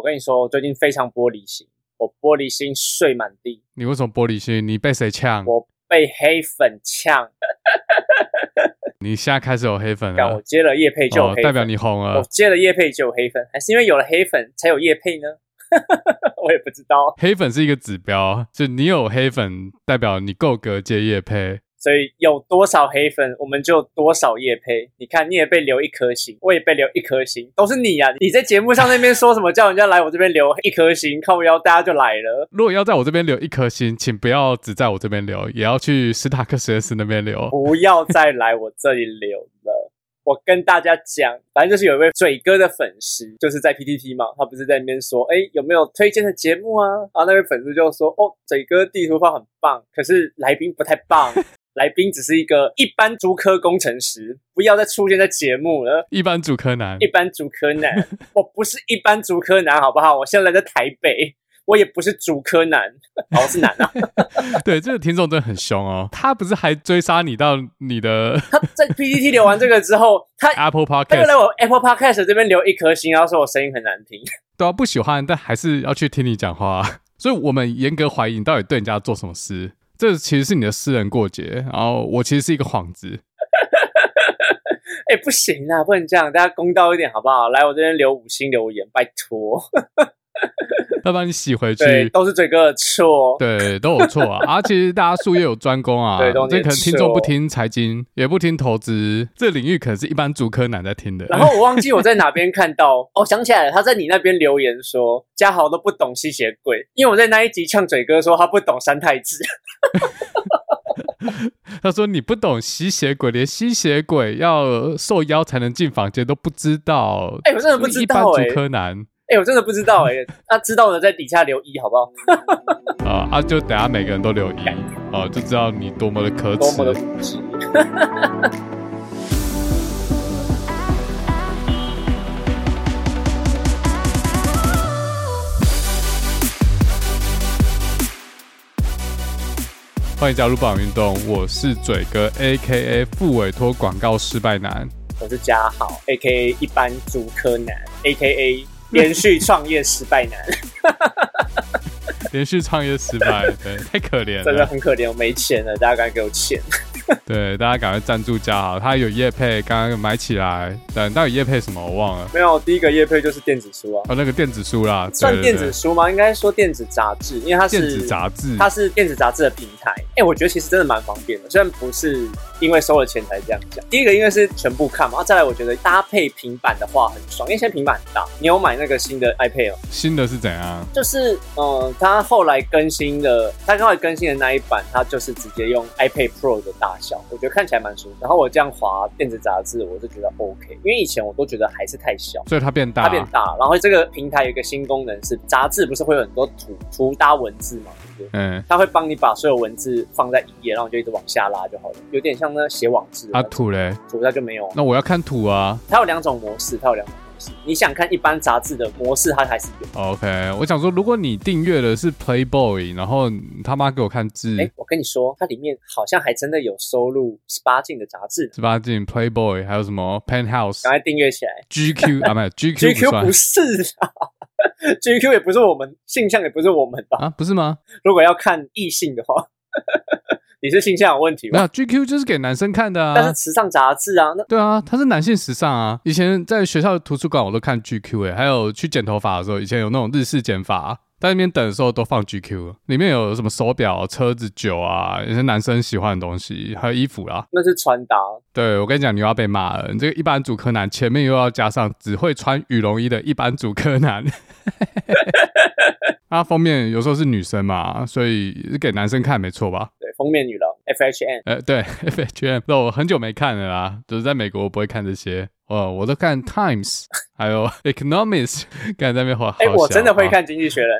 我跟你说，我最近非常玻璃心，我玻璃心碎满地。你为什么玻璃心？你被谁呛？我被黑粉呛。你现在开始有黑粉了？我接了叶配就有黑粉，哦，代表你红了。我接了叶配就有黑粉，还是因为有了黑粉才有叶配呢？我也不知道。黑粉是一个指标，就你有黑粉，代表你够格接叶配。所以有多少黑粉，我们就多少夜配。你看，你也被留一颗星，我也被留一颗星，都是你呀、啊！你在节目上那边说什么，叫人家来我这边留一颗星，靠腰，大家就来了。如果要在我这边留一颗星，请不要只在我这边留，也要去史塔克实验室那边留。不要再来我这里留了。我跟大家讲，反正就是有一位嘴哥的粉丝，就是在 PTT 嘛，他不是在那边说，哎，有没有推荐的节目啊？然后那位粉丝就说，哦，嘴哥地图炮很棒，可是来宾不太棒。来宾只是一个一般竹科工程师，不要再出现在节目了。一般竹科男，一般竹科男，我不是一般竹科男，好不好？我现在来在台北，我也不是竹科男，我是男啊。对，这个听众真的很凶哦，他不是还追杀你到你的？他在 PPT 留完这个之后，他 Apple Podcast，他又来我 Apple Podcast 这边留一颗星，然后说我声音很难听。对啊，不喜欢，但还是要去听你讲话。所以我们严格怀疑你到底对人家做什么事。这其实是你的私人过节，然后我其实是一个幌子。哎、欸，不行啦，不能这样，大家公道一点好不好？来我这边留五星留言，拜托。要把你洗回去，都是嘴哥的错，对，都有错啊！啊，其实大家术业有专攻啊，对，这可能听众不听财经，也不听投资，这领域可能是一般主科男在听的。然后我忘记我在哪边看到，哦，想起来了，他在你那边留言说嘉豪都不懂吸血鬼，因为我在那一集呛嘴哥说他不懂三太子，他说你不懂吸血鬼，连吸血鬼要受邀才能进房间都不知道，哎、欸，我真的不知道、欸，一般竹科男。哎、欸，我真的不知道哎、欸，那、啊、知道的在底下留一，好不好？啊 啊，就等下每个人都留一，哦、啊，就知道你多么的可耻，多么的无知。欢迎加入棒运动，我是嘴哥，A.K.A. 副委托广告失败男。我是嘉豪，A.K.A. 一般竹科男，A.K.A. 连续创业失败男，连续创业失败，对，太可怜了，真的很可怜，我没钱了，大家赶紧给我钱。对，大家赶快赞助加好，他有叶配，刚刚买起来。等到底叶配什么？我忘了。没有，第一个叶配就是电子书啊。哦，那个电子书啦，算电子书吗？应该说电子杂志，因为它是电子杂志，它是电子杂志的平台。哎，我觉得其实真的蛮方便的，虽然不是因为收了钱才这样讲。第一个因为是全部看嘛，再来我觉得搭配平板的话很爽，因为现在平板很大。你有买那个新的 iPad 吗？新的是怎样？就是嗯，它后来更新的，它刚才更新的那一版，它就是直接用 iPad Pro 的大小，我觉得看起来蛮舒服。然后我这样滑电子杂志，我就觉得 OK，因为以前我都觉得还是太小，所以它变大，它变大。然后这个平台有一个新功能是，杂志不是会有很多图图搭文字嘛，对不对？嗯，它会帮你把所有文字放在一页，然后你就一直往下拉就好了，有点像那写网志。啊，图嘞？图它就没有。那我要看图啊。它有两种模式，它有两种。你想看一般杂志的模式，它还是有。OK，我想说，如果你订阅的是 Playboy，然后他妈给我看字，哎、欸，我跟你说，它里面好像还真的有收录十八禁的杂志。十八禁 Playboy，还有什么 Penthouse？赶快订阅起来。GQ 啊，没有 GQ，GQ GQ 不是啊，GQ 也不是我们性向，也不是我们吧？啊，不是吗？如果要看异性的话。你是性向有问题吗？没有，GQ 就是给男生看的啊。但是时尚杂志啊，那对啊，它是男性时尚啊。以前在学校的图书馆我都看 GQ 诶、欸，还有去剪头发的时候，以前有那种日式剪发，在那边等的时候都放 GQ，里面有什么手表、车子、酒啊，有些男生喜欢的东西，还有衣服啦。那是穿搭。对，我跟你讲，你又要被骂了。你这个一般主科男前面又要加上只会穿羽绒衣的一般主科男。它封面有时候是女生嘛，所以是给男生看没错吧？对，封面女郎 F H M，呃，对 F H M，那我很久没看了啦，就是在美国我不会看这些，哦，我都看 Times，还有 Economist，刚才在那边画。哎、欸，我真的会看经济学人，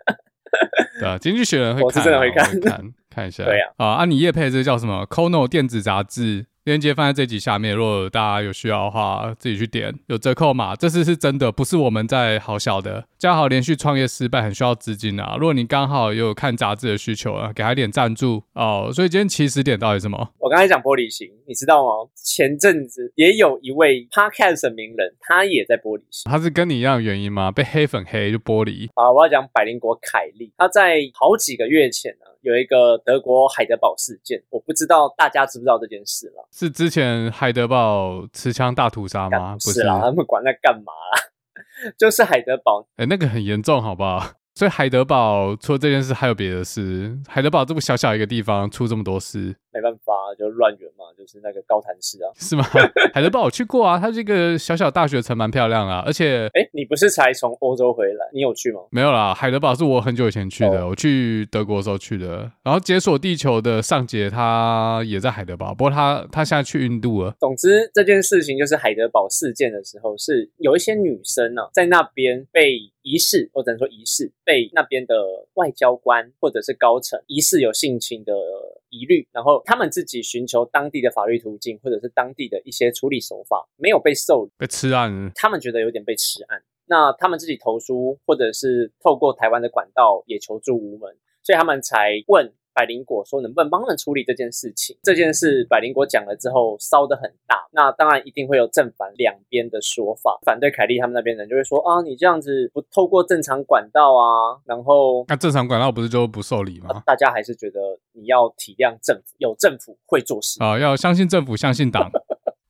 对啊，经济学人会看，我是真的会看，看，看一下。对啊，啊，你业配这个叫什么？Kono 电子杂志。链接放在这集下面，如果大家有需要的话，自己去点，有折扣码。这次是真的，不是我们在好笑的，嘉豪连续创业失败，很需要资金啊。如果你刚好有看杂志的需求啊，给他一点赞助哦。所以今天起始点到底是什么？我刚才讲玻璃心，你知道吗？前阵子也有一位 podcast 的名人，他也在玻璃心。他是跟你一样的原因吗？被黑粉黑就玻璃？啊，我要讲百灵国凯莉，他在好几个月前呢、啊，有一个德国海德堡事件，我不知道大家知不知道这件事了。是之前海德堡持枪大屠杀吗？不是啦，他们管那干嘛啦？就是海德堡，哎、欸，那个很严重，好不好？所以海德堡除了这件事，还有别的事。海德堡这么小小一个地方，出这么多事。没办法，就乱源嘛，就是那个高谭市啊，是吗？海德堡我去过啊，它这个小小大学城蛮漂亮啊，而且，哎，你不是才从欧洲回来？你有去吗？没有啦，海德堡是我很久以前去的，哦、我去德国的时候去的。然后解锁地球的上节他也在海德堡，不过他他现在去印度了。总之这件事情就是海德堡事件的时候，是有一些女生呢、啊、在那边被疑似，或者说疑似被那边的外交官或者是高层疑似有性侵的。疑虑，然后他们自己寻求当地的法律途径，或者是当地的一些处理手法，没有被受理，被吃案，他们觉得有点被吃案，那他们自己投书，或者是透过台湾的管道也求助无门，所以他们才问。百灵果说：“能不能帮他们处理这件事情？这件事百灵果讲了之后，烧得很大。那当然一定会有正反两边的说法。反对凯莉他们那边人就会说：啊，你这样子不透过正常管道啊，然后那正常管道不是就不受理吗？大家还是觉得你要体谅政府，有政府会做事啊，要相信政府，相信党。”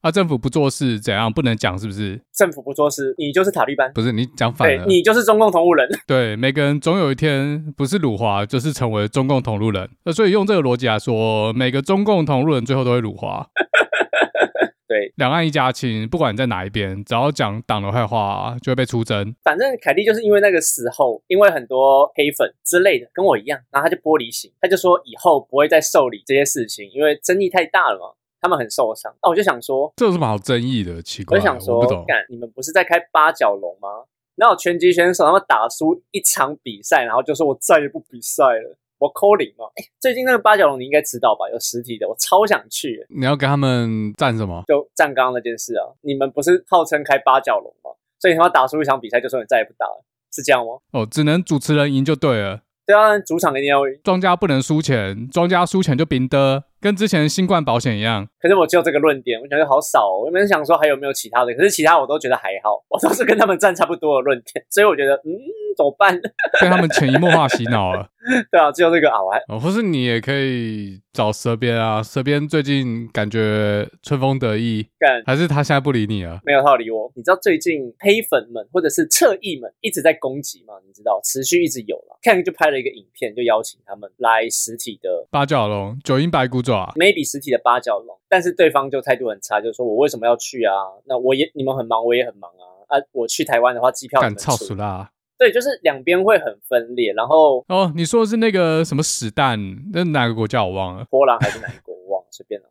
啊，政府不做事怎样？不能讲是不是？政府不做事，你就是塔利班。不是你讲反了，对，你就是中共同路人。对，每个人总有一天不是辱华，就是成为中共同路人。那所以用这个逻辑来说，每个中共同路人最后都会辱华。对，两岸一家亲，不管你在哪一边，只要讲党的坏话，就会被出征。反正凯蒂就是因为那个时候，因为很多黑粉之类的跟我一样，然后他就玻璃心，他就说以后不会再受理这些事情，因为争议太大了嘛。他们很受伤，那我就想说，这有什么好争议的？奇怪，我就想说，干，你们不是在开八角笼吗？然后拳击选手他们打输一场比赛，然后就说我再也不比赛了，我 calling 嘛。哎，最近那个八角笼你应该知道吧？有实体的，我超想去。你要跟他们战什么？就战刚刚那件事啊！你们不是号称开八角笼吗？所以他们打输一场比赛，就说你再也不打了，是这样吗？哦，只能主持人赢就对了。对啊，主场一定要赢，庄家不能输钱，庄家输钱就平的。跟之前新冠保险一样，可是我只有这个论点，我觉得好少哦。我原本想说还有没有其他的，可是其他我都觉得还好，我都是跟他们站差不多的论点，所以我觉得嗯，怎么办？被他们潜移默化洗脑了。对啊，只有这个啊，我还哦，或是你也可以找蛇编啊，蛇编最近感觉春风得意，干还是他现在不理你了？没有他理我。你知道最近黑粉们或者是侧翼们一直在攻击吗？你知道，持续一直有了。看就拍了一个影片，就邀请他们来实体的八角笼，九阴白骨爪，maybe 实体的八角笼，但是对方就态度很差，就说我为什么要去啊？那我也你们很忙，我也很忙啊啊！我去台湾的话，机票很超死啦。对，就是两边会很分裂，然后哦，你说的是那个什么史蛋，那哪个国家我忘了，波兰还是哪个国？我忘了，随便了。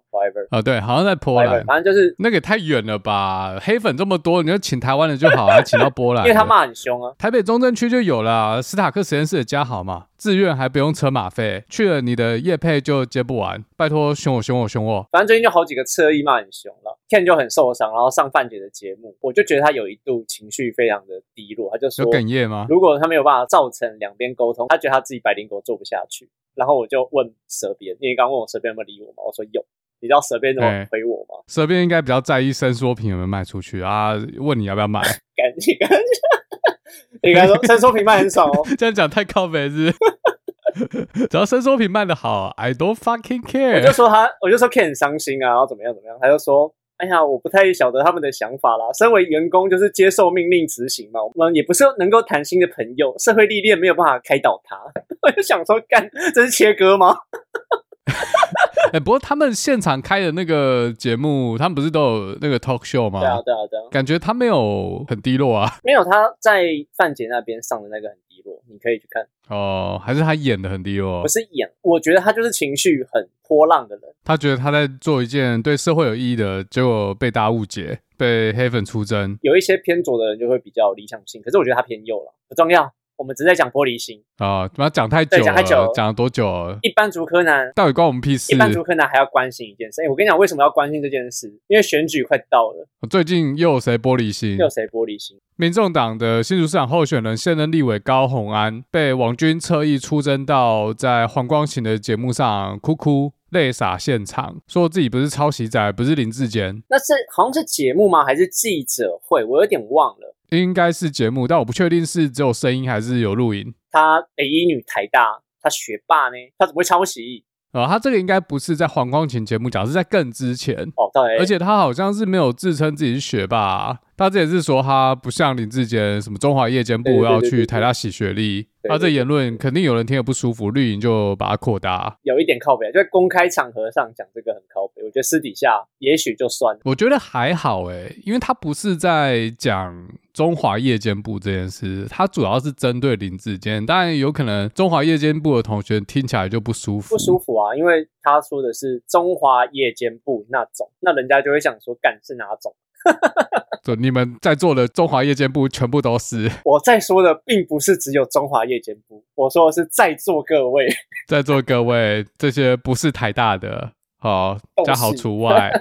啊，对，好像在波兰，反正就是那个也太远了吧？黑粉这么多，你就请台湾的就好，还请到波兰？因为他骂很凶啊。台北中正区就有了斯塔克实验室的加好嘛，自愿还不用车马费，去了你的业配就接不完，拜托凶我凶我凶我。反正最近就好几个侧翼骂很凶了，Ken 就很受伤，然后上范姐的节目，我就觉得他有一度情绪非常的低落，他就说有哽咽吗？如果他没有办法造成两边沟通，他觉得他自己百灵果做不下去，然后我就问蛇边，因为刚刚问我蛇边有没有理我嘛，我说有。你知道蛇边怎么回我吗？蛇边应该比较在意伸缩屏有没有卖出去啊？问你要不要买？赶紧赶紧！你刚说伸缩屏卖很少哦，这样讲太靠北是？只要伸缩屏卖的好，I don't fucking care。我就说他，我就说 Ken 很伤心啊，然后怎么样怎么样？他就说：哎呀，我不太晓得他们的想法啦。身为员工，就是接受命令执行嘛。我们也不是能够谈心的朋友，社会历练没有办法开导他。我就想说，干，这是切割吗？哎、欸，不过他们现场开的那个节目，他们不是都有那个 talk show 吗？对啊，对啊，对啊。感觉他没有很低落啊。没有，他在范姐那边上的那个很低落，你可以去看。哦，还是他演的很低落？不是演，我觉得他就是情绪很波浪的人。他觉得他在做一件对社会有意义的，结果被大家误解，被黑粉出征。有一些偏左的人就会比较理想性，可是我觉得他偏右了，不重要。我们只是在讲玻璃心啊，怎么讲太久了？讲太久了，讲了多久了？一般竹柯南到底关我们屁事？一般竹柯南还要关心一件事。哎，我跟你讲，为什么要关心这件事？因为选举快到了。最近又有谁玻璃心？又有谁玻璃心？民众党的新竹市长候选人、现任立委高虹安被王军侧翼出征到在黄光芹的节目上哭哭泪洒现场，说自己不是抄袭仔，不是林志坚。那是好像是节目吗？还是记者会？我有点忘了。应该是节目，但我不确定是只有声音还是有录音。她北一女台大，她学霸呢？她怎么会抄袭？啊、哦，他这个应该不是在黄光琴节目讲，是在更之前。哦，对。而且他好像是没有自称自己是学霸、啊。他这也是说他不像林志坚，什么中华夜间部要去台大洗学历。他这言论肯定有人听得不舒服，绿营就把它扩大。有一点靠北，就在公开场合上讲这个很靠北。我觉得私底下也许就算了。我觉得还好诶，因为他不是在讲中华夜间部这件事，他主要是针对林志坚。当然有可能中华夜间部的同学听起来就不舒服，不舒服啊，因为他说的是中华夜间部那种，那人家就会想说，干是哪种？就你们在座的中华夜间部全部都是。我在说的并不是只有中华夜间部，我说的是在座各位，在座各位这些不是台大的，好，加好除外。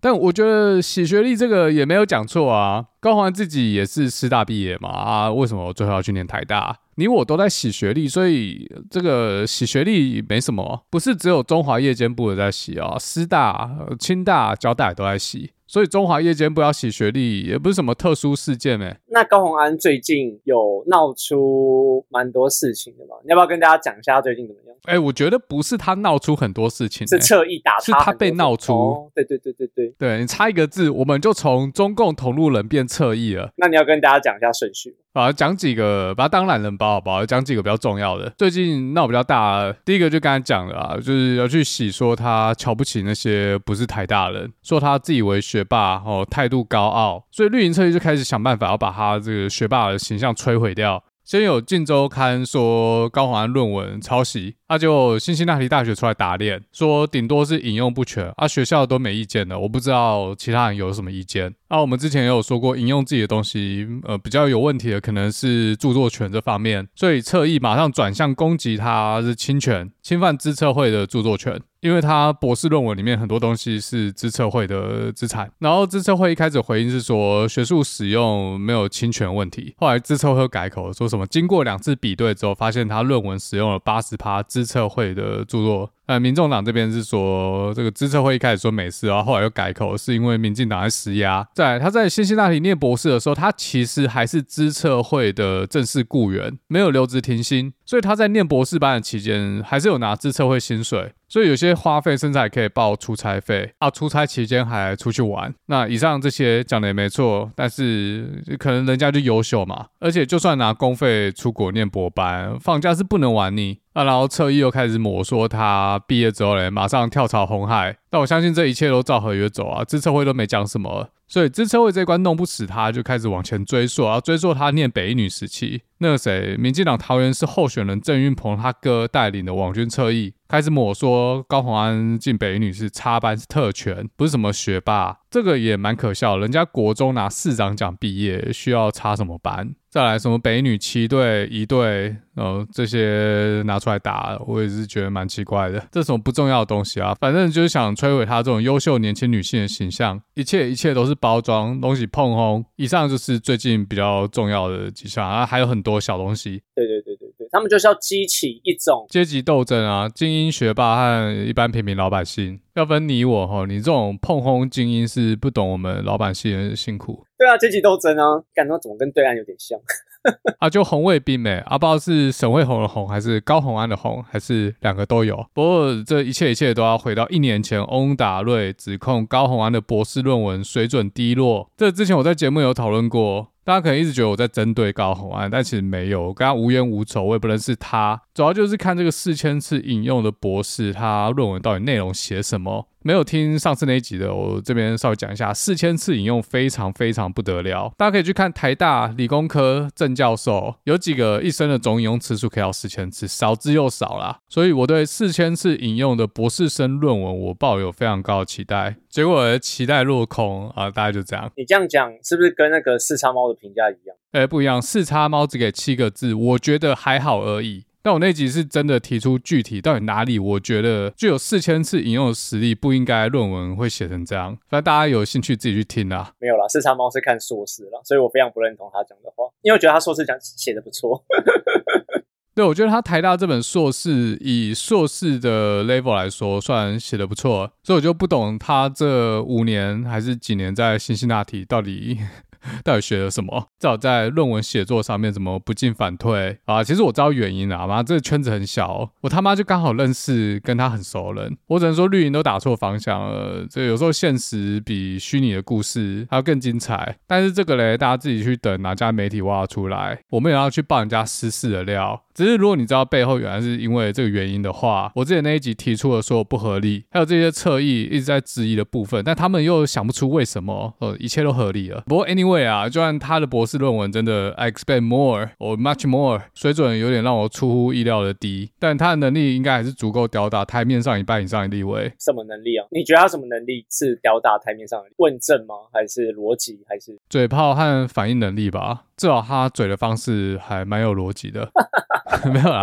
但我觉得洗学历这个也没有讲错啊，高环自己也是师大毕业嘛，啊，为什么我最后要去念台大？你我都在洗学历，所以这个洗学历没什么，不是只有中华夜间部的在洗啊，师大、清大、交大也都在洗。所以中华夜间不要洗学历，也不是什么特殊事件诶。那高洪安最近有闹出蛮多事情的嘛？你要不要跟大家讲一下他最近怎么样？哎、欸，我觉得不是他闹出很多事情，是侧翼打他，是他被闹出。哦、对对对对对，对你差一个字，我们就从中共同路人变侧翼了。那你要跟大家讲一下顺序。啊，讲几个，把它当懒人包好不好？讲几个比较重要的。最近闹比较大，第一个就刚才讲了啊，就是要去洗说他瞧不起那些不是台大人，说他自以为学霸哦，态度高傲，所以绿营侧翼就开始想办法要把他这个学霸的形象摧毁掉。先有《镜周刊》说高虹安论文抄袭。那、就辛辛那提大学出来打脸，说顶多是引用不全，啊，学校都没意见的，我不知道其他人有什么意见。啊，我们之前也有说过，引用自己的东西，呃，比较有问题的可能是著作权这方面，所以侧翼马上转向攻击他是侵权，侵犯知策会的著作权，因为他博士论文里面很多东西是资策会的资产。然后资策会一开始回应是说学术使用没有侵权问题，后来资策会改口说什么经过两次比对之后，发现他论文使用了八十趴。资策会的著作，呃，民众党这边是说这个资策会一开始说没事，然后后来又改口，是因为民进党在施压。在他在辛辛那提念博士的时候，他其实还是资策会的正式雇员，没有留职停薪，所以他在念博士班的期间还是有拿资策会薪水。所以有些花费甚至还可以报出差费啊，出差期间还出去玩。那以上这些讲的也没错，但是可能人家就优秀嘛，而且就算拿公费出国念博班，放假是不能玩腻啊。然后侧翼又开始抹说他毕业之后嘞，马上跳槽红海。但我相信这一切都照合约走啊，资车会都没讲什么。所以资车会这关弄不死他，就开始往前追溯，啊追溯他念北一女时期，那个谁，民进党桃园市候选人郑运鹏他哥带领的网军侧翼，开始抹说高虹安进北女是插班是特权，不是什么学霸，这个也蛮可笑，人家国中拿市长奖毕业，需要插什么班？再来什么北女七队一队，呃，这些拿出来打，我也是觉得蛮奇怪的。这什么不重要的东西啊？反正就是想摧毁她这种优秀年轻女性的形象，一切一切都是包装，东西碰轰。以上就是最近比较重要的几项啊，还有很多小东西。对对对对对，他们就是要激起一种阶级斗争啊，精英学霸和一般平民老百姓要分你我哈。你这种碰轰精英是不懂我们老百姓的辛苦。对啊，阶级斗争啊，感觉怎么跟对岸有点像？啊，就红卫兵呗，啊，不知道是沈慧虹的红，还是高红安的红，还是两个都有。不过这一切一切都要回到一年前，翁达瑞指控高红安的博士论文水准低落。这之前我在节目有讨论过。大家可能一直觉得我在针对高红安，但其实没有，我跟他无冤无仇，我也不认识他。主要就是看这个四千次引用的博士，他论文到底内容写什么？没有听上次那一集的，我这边稍微讲一下，四千次引用非常非常不得了。大家可以去看台大理工科郑教授，有几个一生的总引用次数可以到四千次，少之又少啦。所以我对四千次引用的博士生论文，我抱有非常高的期待。结果期待落空啊！大概就这样。你这样讲是不是跟那个四叉猫的评价一样？哎，不一样。四叉猫只给七个字，我觉得还好而已。但我那集是真的提出具体到底哪里，我觉得具有四千次引用的实力，不应该论文会写成这样。反正大家有兴趣自己去听啦。没有啦，四叉猫是看硕士啦，所以我非常不认同他讲的话，因为我觉得他硕士讲写的不错。对，我觉得他台大这本硕士以硕士的 level 来说，算写的不错，所以我就不懂他这五年还是几年在辛辛那提到底。到底学了什么？至少在论文写作上面怎么不进反退啊？其实我知道原因啊，妈，这个圈子很小，我他妈就刚好认识跟他很熟的人。我只能说绿营都打错方向了。这有时候现实比虚拟的故事还要更精彩。但是这个嘞，大家自己去等哪家媒体挖出来，我们也要去爆人家私事的料。只是如果你知道背后原来是因为这个原因的话，我之前那一集提出了说不合理，还有这些侧翼一直在质疑的部分，但他们又想不出为什么，呃，一切都合理了。不过 anyway 啊，就算他的博士论文真的 I expect more or much more，水准有点让我出乎意料的低，但他的能力应该还是足够吊打台面上一半以上的地位。什么能力啊？你觉得他什么能力是吊打台面上的？问政吗？还是逻辑？还是嘴炮和反应能力吧？至少他嘴的方式还蛮有逻辑的。没有啦，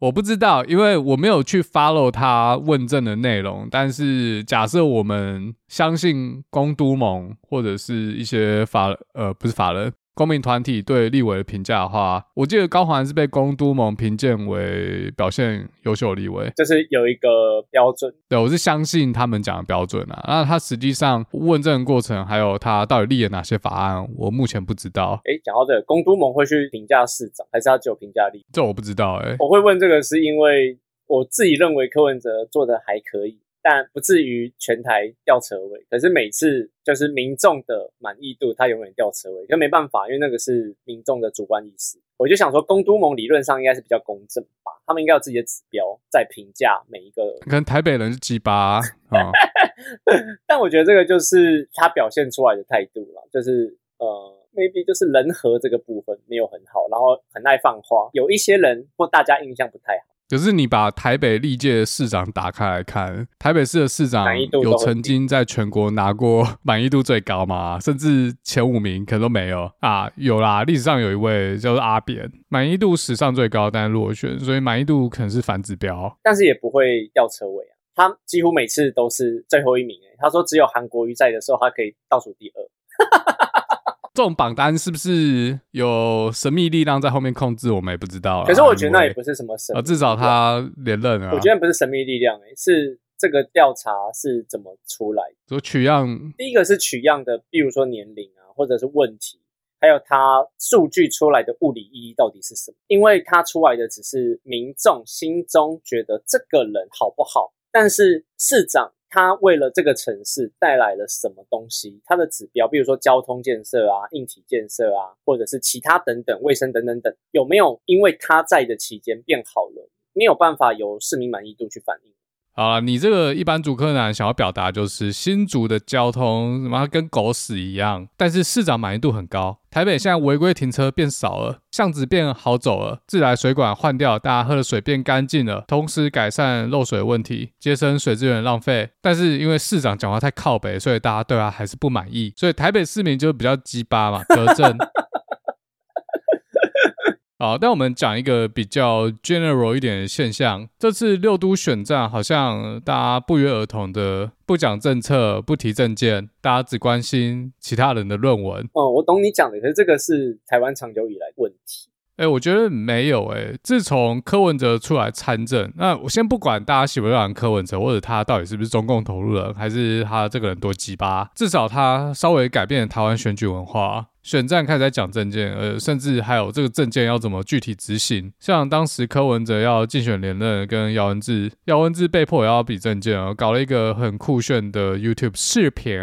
我不知道，因为我没有去 follow 他问政的内容。但是假设我们相信公都盟或者是一些法呃，不是法人。公民团体对立委的评价的话，我记得高环是被公都盟评鉴为表现优秀的立委，这是有一个标准。对，我是相信他们讲的标准啊。那他实际上问政过程，还有他到底立了哪些法案，我目前不知道。哎，讲到这个，公都盟会去评价市长，还是他只有评价立？这我不知道哎、欸。我会问这个，是因为我自己认为柯文哲做的还可以。但不至于全台吊车尾，可是每次就是民众的满意度，他永远吊车尾，就没办法，因为那个是民众的主观意识。我就想说，公都盟理论上应该是比较公正吧，他们应该有自己的指标在评价每一个。可能台北人是鸡巴啊，哦、但我觉得这个就是他表现出来的态度了，就是呃，maybe 就是人和这个部分没有很好，然后很爱放话，有一些人或大家印象不太好。可是你把台北历届市长打开来看，台北市的市长有曾经在全国拿过满意度最高吗？甚至前五名可能都没有啊？有啦，历史上有一位叫做阿扁，满意度史上最高，但是落选，所以满意度可能是反指标，但是也不会吊车尾啊。他几乎每次都是最后一名，诶，他说只有韩国瑜在的时候，他可以倒数第二。这种榜单是不是有神秘力量在后面控制？我们也不知道。可是我觉得那也不是什么神。至少他连任啊。我觉得不是神秘力量，欸，是这个调查是怎么出来的？说取样，第一个是取样的，比如说年龄啊，或者是问题，还有它数据出来的物理意义到底是什么？因为它出来的只是民众心中觉得这个人好不好，但是市长。它为了这个城市带来了什么东西？它的指标，比如说交通建设啊、硬体建设啊，或者是其他等等、卫生等等等，有没有因为它在的期间变好了？没有办法由市民满意度去反映。啊，你这个一般主客男想要表达就是新竹的交通什么跟狗屎一样，但是市长满意度很高。台北现在违规停车变少了，巷子变好走了，自来水管换掉，大家喝的水变干净了，同时改善漏水问题，节省水资源浪费。但是因为市长讲话太靠北，所以大家对他还是不满意，所以台北市民就比较鸡巴嘛，德政。好，但我们讲一个比较 general 一点的现象。这次六都选战好像大家不约而同的不讲政策、不提政见，大家只关心其他人的论文。哦，我懂你讲的，可是这个是台湾长久以来问题。哎，我觉得没有哎。自从柯文哲出来参政，那我先不管大家喜不喜欢柯文哲，或者他到底是不是中共投入人，还是他这个人多鸡巴，至少他稍微改变了台湾选举文化。选战开始在讲政见，呃，甚至还有这个政见要怎么具体执行。像当时柯文哲要竞选连任，跟姚文智，姚文智被迫也要比政见，搞了一个很酷炫的 YouTube 视频。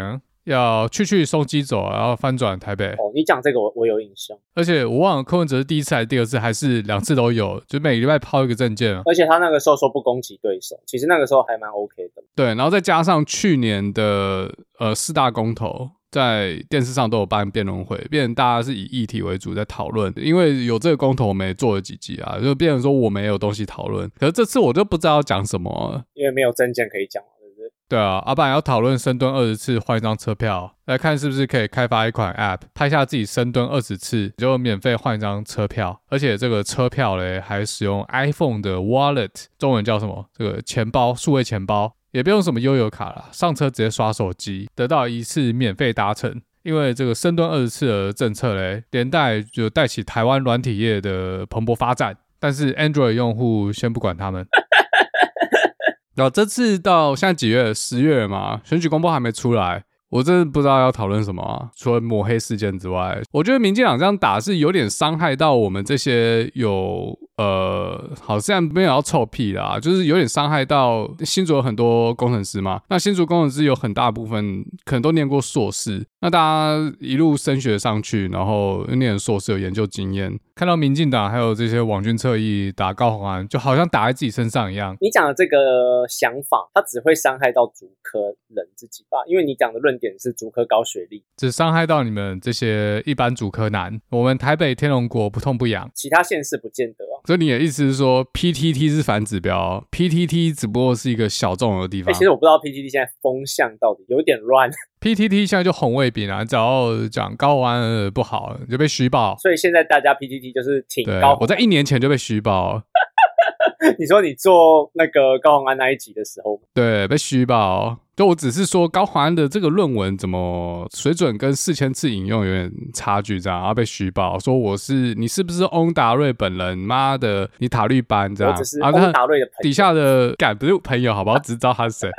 要去去松基走，然后翻转台北。哦，你讲这个我我有印象，而且我忘了柯文哲是第一次还是第二次，还是两次都有，就每个礼拜抛一个证件。而且他那个时候说不攻击对手，其实那个时候还蛮 OK 的。对，然后再加上去年的呃四大公投。在电视上都有办辩论会，变成大家是以议题为主在讨论。因为有这个公投，我们也做了几集啊，就变成说我们也有东西讨论。可是这次我就不知道要讲什么，因为没有证件可以讲，对？啊，阿爸要讨论深蹲二十次换一张车票，来看是不是可以开发一款 App，拍下自己深蹲二十次就免费换一张车票，而且这个车票嘞还使用 iPhone 的 Wallet，中文叫什么？这个钱包，数位钱包。也不用什么悠游卡了，上车直接刷手机，得到一次免费搭乘。因为这个深蹲二十次的政策嘞，连带就带起台湾软体业的蓬勃发展。但是 Android 用户先不管他们。然后这次到现在几月？十月嘛，选举公报还没出来。我真的不知道要讨论什么啊，除了抹黑事件之外，我觉得民进党这样打是有点伤害到我们这些有呃，好像没有要臭屁啦，就是有点伤害到新竹有很多工程师嘛。那新竹工程师有很大部分可能都念过硕士，那大家一路升学上去，然后念硕士有研究经验，看到民进党还有这些网军侧翼打高虹安，就好像打在自己身上一样。你讲的这个想法，它只会伤害到主科人自己吧？因为你讲的论。点是竹科高学历，只伤害到你们这些一般竹科男。我们台北天龙国不痛不痒，其他县市不见得哦。所以你的意思是说，PTT 是反指标，PTT 只不过是一个小众的地方。欸，其实我不知道 PTT 现在风向到底有点乱。PTT 现在就红卫兵啊，只要讲高玩不好就被虚报。所以现在大家 PTT 就是挺高。我在一年前就被虚报。你说你做那个高宏安那一集的时候，对，被虚报。就我只是说高宏安的这个论文怎么水准跟四千次引用有点差距，这样然后被虚报说我是你是不是翁达瑞本人？妈的，你塔绿班这样。我只是翁达瑞的。底下的敢不是朋友，好不好？只 知道他是谁。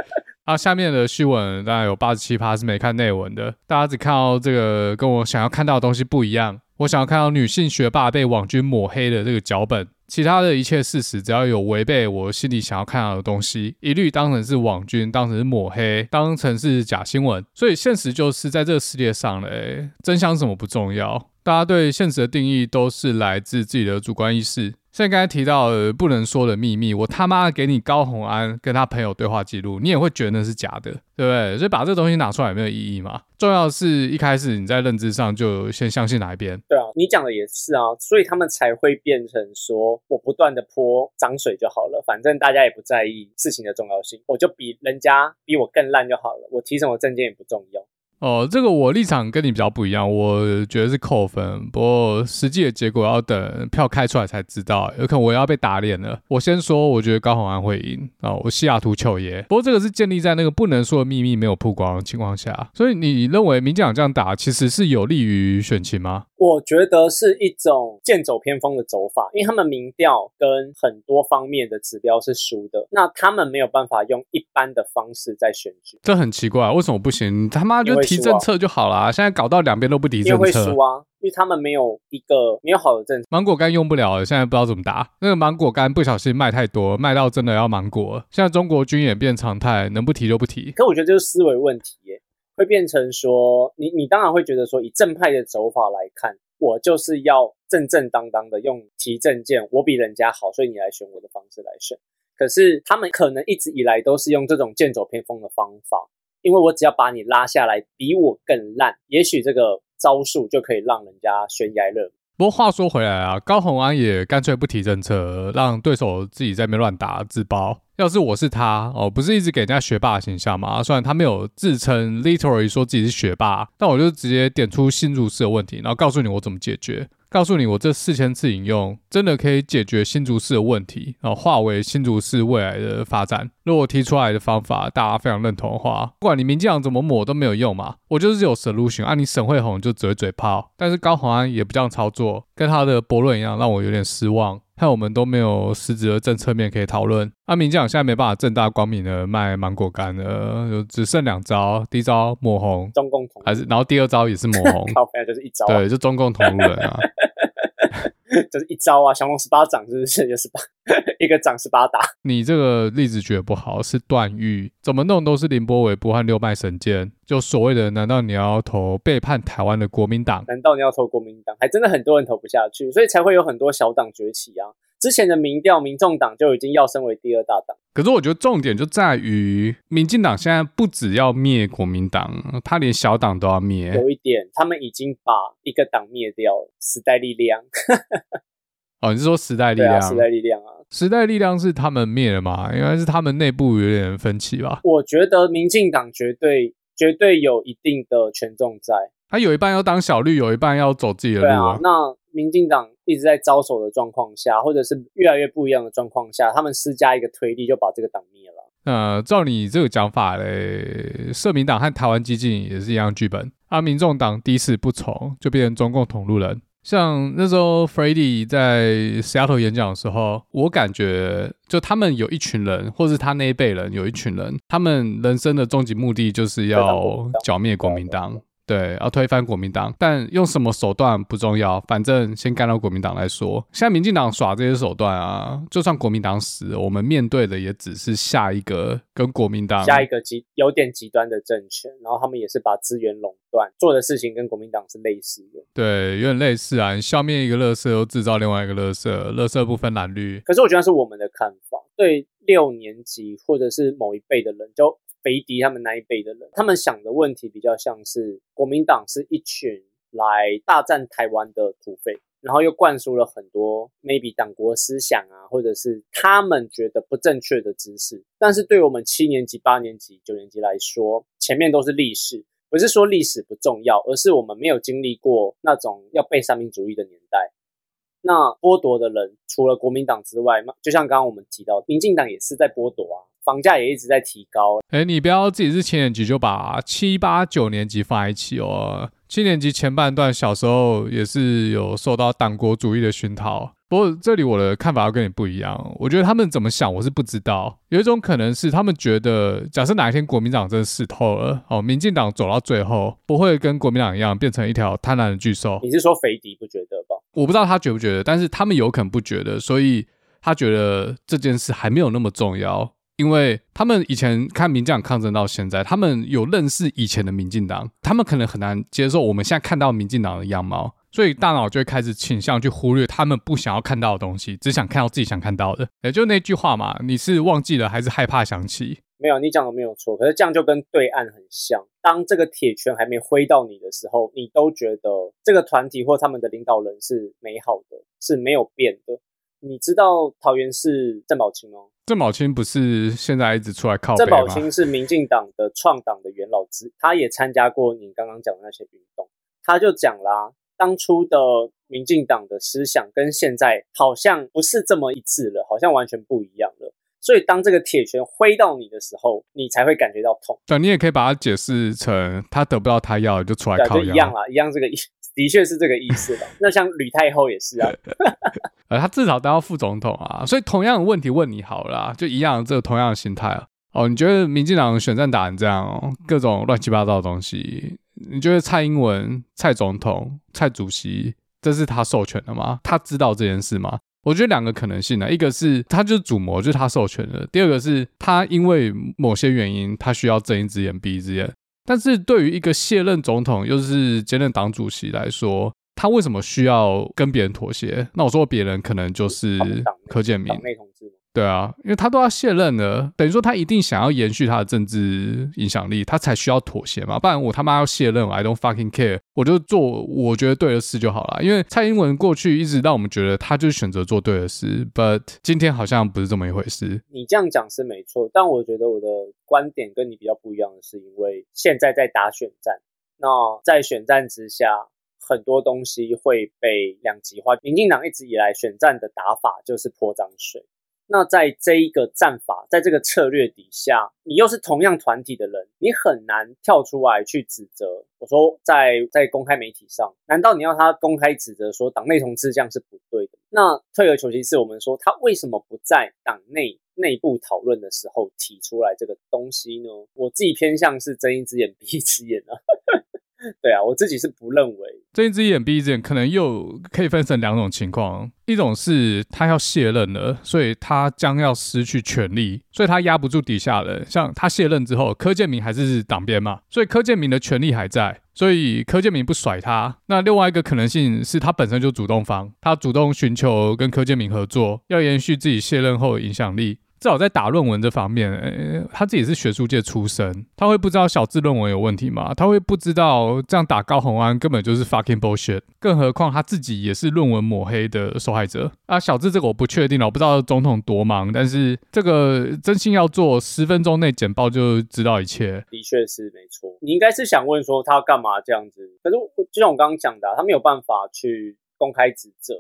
啊，下面的虚文大概有八十七趴是没看内文的，大家只看到这个跟我想要看到的东西不一样。我想要看到女性学霸被网军抹黑的这个脚本。其他的一切事实，只要有违背我心里想要看到的东西，一律当成是网军，当成是抹黑，当成是假新闻。所以现实就是在这个世界上嘞，真相什么不重要，大家对现实的定义都是来自自己的主观意识。像刚才提到不能说的秘密，我他妈给你高虹安跟他朋友对话记录，你也会觉得那是假的，对不对？所以把这东西拿出来没有意义嘛？重要是一开始你在认知上就先相信哪一边。对啊，你讲的也是啊，所以他们才会变成说我不断的泼脏水就好了，反正大家也不在意事情的重要性，我就比人家比我更烂就好了，我提什么证件也不重要。哦，这个我立场跟你比较不一样，我觉得是扣分。不过实际的结果要等票开出来才知道，有可能我要被打脸了。我先说，我觉得高洪安会赢啊，哦，我西雅图球爷。不过这个是建立在那个不能说的秘密没有曝光的情况下，所以你认为民进党这样打其实是有利于选情吗？我觉得是一种剑走偏锋的走法，因为他们民调跟很多方面的指标是输的，那他们没有办法用一般的方式在选举，这很奇怪，为什么不行？他妈就提政策就好啦，现在搞到两边都不提政策，会输啊，因为他们没有一个没有好的政策。芒果干用不了了，现在不知道怎么打。那个芒果干不小心卖太多，卖到真的要芒果。现在中国军演变常态，能不提就不提。可我觉得这是思维问题耶。会变成说，你你当然会觉得说，以正派的走法来看，我就是要正正当当的用提政见，我比人家好，所以你来选我的方式来选。可是他们可能一直以来都是用这种剑走偏锋的方法，因为我只要把你拉下来，比我更烂，也许这个招数就可以让人家悬崖勒马。不过话说回来啊，高虹安也干脆不提政策，让对手自己在那边乱打自爆。要是我是他哦，不是一直给人家学霸的形象嘛？虽然他没有自称 literally 说自己是学霸，但我就直接点出新入市的问题，然后告诉你我怎么解决。告诉你，我这四千次引用真的可以解决新竹市的问题，然后化为新竹市未来的发展。如果提出来的方法大家非常认同的话，不管你民进党怎么抹都没有用嘛。我就是有 solution，啊，你沈慧虹就只会嘴炮。但是高鸿安也不这样操作，跟他的驳论一样，让我有点失望。看我们都没有实质的政策面可以讨论。阿明讲现在没办法正大光明的卖芒果干了，就只剩两招：第一招抹红，中共同，还是然后第二招也是抹红，靠，就是一招，对，就中共同路人啊。就是一招啊，降龙十八掌是不是？就是八一个掌十八打。你这个例子举得不好，是段誉，怎么弄都是凌波微步和六脉神剑。就所谓的，难道你要投背叛台湾的国民党？难道你要投国民党？还真的很多人投不下去，所以才会有很多小党崛起啊。之前的民调，民众党就已经要升为第二大党。可是我觉得重点就在于，民进党现在不只要灭国民党，他连小党都要灭。有一点，他们已经把一个党灭掉了，时代力量。哦，你是说时代力量？时代力量啊，时代力量是他们灭了吗？应该是他们内部有点分歧吧。我觉得民进党绝对绝对有一定的权重在。他有一半要当小绿，有一半要走自己的路啊。啊那民进党一直在招手的状况下，或者是越来越不一样的状况下，他们施加一个推力，就把这个党灭了。呃，照你这个讲法嘞，社民党和台湾激进也是一样剧本。啊，民众党第一次不从，就变成中共同路人。像那时候 Freddie 在 Seattle 演讲的时候，我感觉就他们有一群人，或是他那一辈人有一群人，他们人生的终极目的就是要剿灭国民党。对，要推翻国民党，但用什么手段不重要，反正先干到国民党来说。现在民进党耍这些手段啊，就算国民党死，我们面对的也只是下一个跟国民党下一个极有点极端的政权，然后他们也是把资源垄断，做的事情跟国民党是类似的。对，有点类似啊，你消灭一个垃圾，又制造另外一个垃圾，垃圾不分蓝绿。可是我觉得是我们的看法，对六年级或者是某一辈的人就。肥迪他们那一辈的人，他们想的问题比较像是国民党是一群来大战台湾的土匪，然后又灌输了很多 maybe 党国思想啊，或者是他们觉得不正确的知识。但是对我们七年级、八年级、九年级来说，前面都是历史，不是说历史不重要，而是我们没有经历过那种要背三民主义的年代。那剥夺的人除了国民党之外，就像刚刚我们提到，民进党也是在剥夺啊。房价也一直在提高。哎，你不要自己是七年级就把七八九年级放在一起哦。七年级前半段小时候也是有受到党国主义的熏陶。不过这里我的看法要跟你不一样。我觉得他们怎么想我是不知道。有一种可能是他们觉得，假设哪一天国民党真的死透了，哦，民进党走到最后不会跟国民党一样变成一条贪婪的巨兽。你是说肥迪不觉得吧？我不知道他觉不觉得，但是他们有可能不觉得，所以他觉得这件事还没有那么重要。因为他们以前看民进党抗争到现在，他们有认识以前的民进党，他们可能很难接受我们现在看到民进党的样貌，所以大脑就会开始倾向去忽略他们不想要看到的东西，只想看到自己想看到的。也就那句话嘛，你是忘记了还是害怕想起？没有，你讲的没有错。可是这样就跟对岸很像，当这个铁拳还没挥到你的时候，你都觉得这个团体或他们的领导人是美好的，是没有变的。你知道桃园市郑宝清哦？郑宝清不是现在一直出来靠？郑宝清是民进党的创党的元老之，他也参加过你刚刚讲的那些运动。他就讲啦，当初的民进党的思想跟现在好像不是这么一致了，好像完全不一样了。所以当这个铁拳挥到你的时候，你才会感觉到痛。对，你也可以把它解释成他得不到他要就出来靠，就一样啦，一样这个意思。的确是这个意思吧？那像吕太后也是啊，呃，他至少当到副总统啊，所以同样的问题问你好了啦，就一样这个同样的心态啊。哦，你觉得民进党选战打成这样哦，各种乱七八糟的东西，你觉得蔡英文、蔡总统、蔡主席这是他授权的吗？他知道这件事吗？我觉得两个可能性呢，一个是他就是主谋，就是他授权的；第二个是他因为某些原因，他需要睁一只眼闭一只眼。但是对于一个卸任总统又是兼任党主席来说，他为什么需要跟别人妥协？那我说别人可能就是柯建铭。对啊，因为他都要卸任了，等于说他一定想要延续他的政治影响力，他才需要妥协嘛。不然我他妈要卸任，I don't fucking care，我就做我觉得对的事就好了。因为蔡英文过去一直让我们觉得他就是选择做对的事，but 今天好像不是这么一回事。你这样讲是没错，但我觉得我的观点跟你比较不一样的是，因为现在在打选战，那在选战之下，很多东西会被两极化。民进党一直以来选战的打法就是泼脏水。那在这一个战法，在这个策略底下，你又是同样团体的人，你很难跳出来去指责。我说在，在公开媒体上，难道你要他公开指责说党内同志这样是不对的？那退而求其次，我们说他为什么不在党内内部讨论的时候提出来这个东西呢？我自己偏向是睁一只眼闭一只眼啊。对啊，我自己是不认为睁一只眼闭一只眼，可能又可以分成两种情况。一种是他要卸任了，所以他将要失去权力，所以他压不住底下人。像他卸任之后，柯建铭还是党鞭嘛，所以柯建铭的权力还在，所以柯建铭不甩他。那另外一个可能性是他本身就主动方，他主动寻求跟柯建铭合作，要延续自己卸任后的影响力。至少在打论文这方面，欸，他自己是学术界出身，他会不知道小智论文有问题吗？他会不知道这样打高虹安根本就是 fucking bullshit？更何况他自己也是论文抹黑的受害者啊！小智这个我不确定了，我不知道总统多忙，但是这个真心要做十分钟内简报就知道一切，的确是没错。你应该是想问说他要干嘛这样子？可是就像我刚刚讲的，他没有办法去公开指责，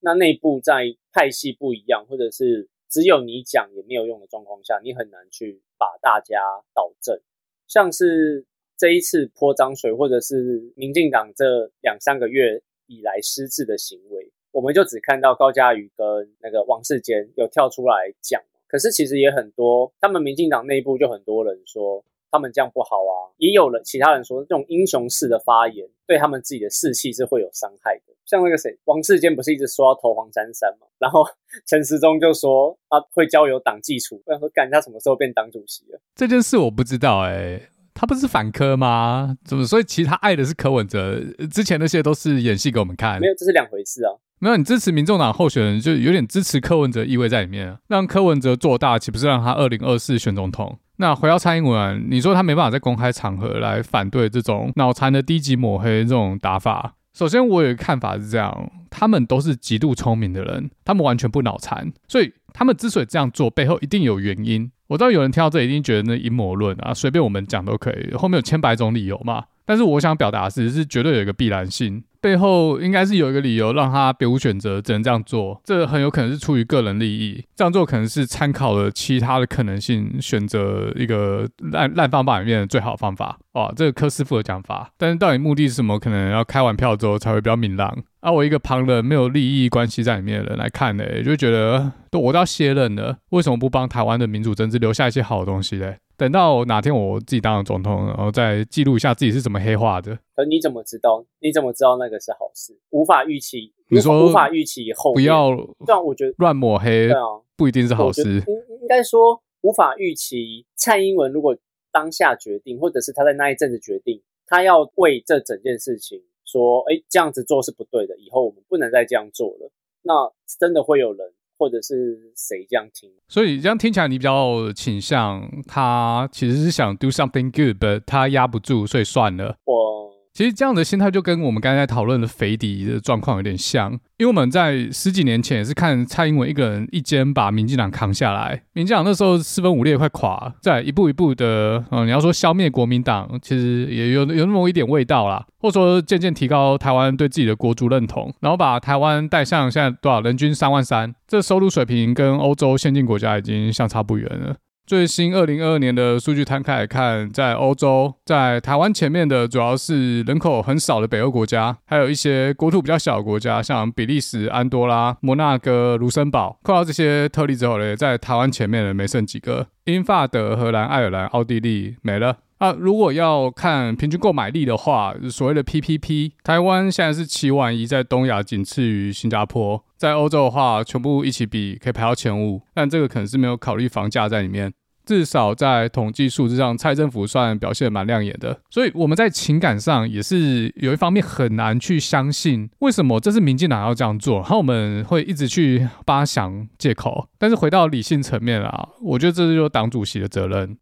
那内部在派系不一样，或者是。只有你讲也没有用的状况下，你很难去把大家导正。像是这一次泼脏水，或者是民进党这两三个月以来失智的行为，我们就只看到高嘉瑜跟那个王世坚有跳出来讲。可是其实也很多，他们民进党内部就很多人说他们这样不好啊，也有人其他人说这种英雄式的发言对他们自己的士气是会有伤害的。像那个谁，王世坚不是一直说要投黄珊珊嘛？然后陈时中就说他会交由党纪处。我想说，干他什么时候变党主席了？这件事我不知道哎、欸，他不是反科吗？怎么？所以其实他爱的是柯文哲，之前那些都是演戏给我们看。没有，这是两回事啊。没有，你支持民众党候选人，就有点支持柯文哲意味在里面，啊让柯文哲做大，岂不是让他二零二四选总统？那回到蔡英文，你说他没办法在公开场合来反对这种脑残的低级抹黑这种打法？首先，我有一个看法是这样：他们都是极度聪明的人，他们完全不脑残，所以他们之所以这样做，背后一定有原因。我知道有人听到这一定觉得那阴谋论啊，随便我们讲都可以，后面有千百种理由嘛。但是我想表达的是，是绝对有一个必然性。背后应该是有一个理由让他别无选择，只能这样做。这很有可能是出于个人利益，这样做可能是参考了其他的可能性，选择一个烂烂放把里面的最好方法。哦，这个柯师傅的讲法。但是到底目的是什么？可能要开完票之后才会比较明朗。啊，我一个旁人没有利益关系在里面的人来看呢，就觉得都我都要卸任了，为什么不帮台湾的民主政治留下一些好的东西嘞？等到哪天我自己当了总统，然后再记录一下自己是怎么黑化的。可你怎么知道？你怎么知道那个是好事？无法预期。你说无法预期以后不要但，我觉得乱抹黑，对啊，不一定是好事。应应该说无法预期。蔡英文如果当下决定，或者是他在那一阵子决定，他要为这整件事情说：“哎，这样子做是不对的，以后我们不能再这样做了。”那真的会有人。或者是谁这样听？所以这样听起来，你比较倾向他其实是想 do something good，but 他压不住，所以算了。我其实这样的心态就跟我们刚才讨论的肥迪的状况有点像。因为我们在十几年前也是看蔡英文一个人一肩把民进党扛下来，民进党那时候四分五裂快垮，再一步一步的，嗯，你要说消灭国民党，其实也有有那么一点味道啦，或者说渐渐提高台湾对自己的国族认同，然后把台湾带向现在多少人均三万三，这收入水平跟欧洲先进国家已经相差不远了。最新二零二二年的数据摊开来看，在欧洲，在台湾前面的主要是人口很少的北欧国家，还有一些国土比较小的国家，像比利时、安多拉、摩纳哥、卢森堡。扣掉这些特例之后嘞，在台湾前面的没剩几个，英法德、荷兰、爱尔兰、奥地利没了。啊，如果要看平均购买力的话，所谓的 PPP，台湾现在是七万一，在东亚仅次于新加坡。在欧洲的话，全部一起比可以排到前五，但这个可能是没有考虑房价在里面。至少在统计数字上，蔡政府算表现蛮亮眼的。所以我们在情感上也是有一方面很难去相信，为什么这是民进党要这样做，然后我们会一直去帮他想借口。但是回到理性层面啊，我觉得这就是党主席的责任。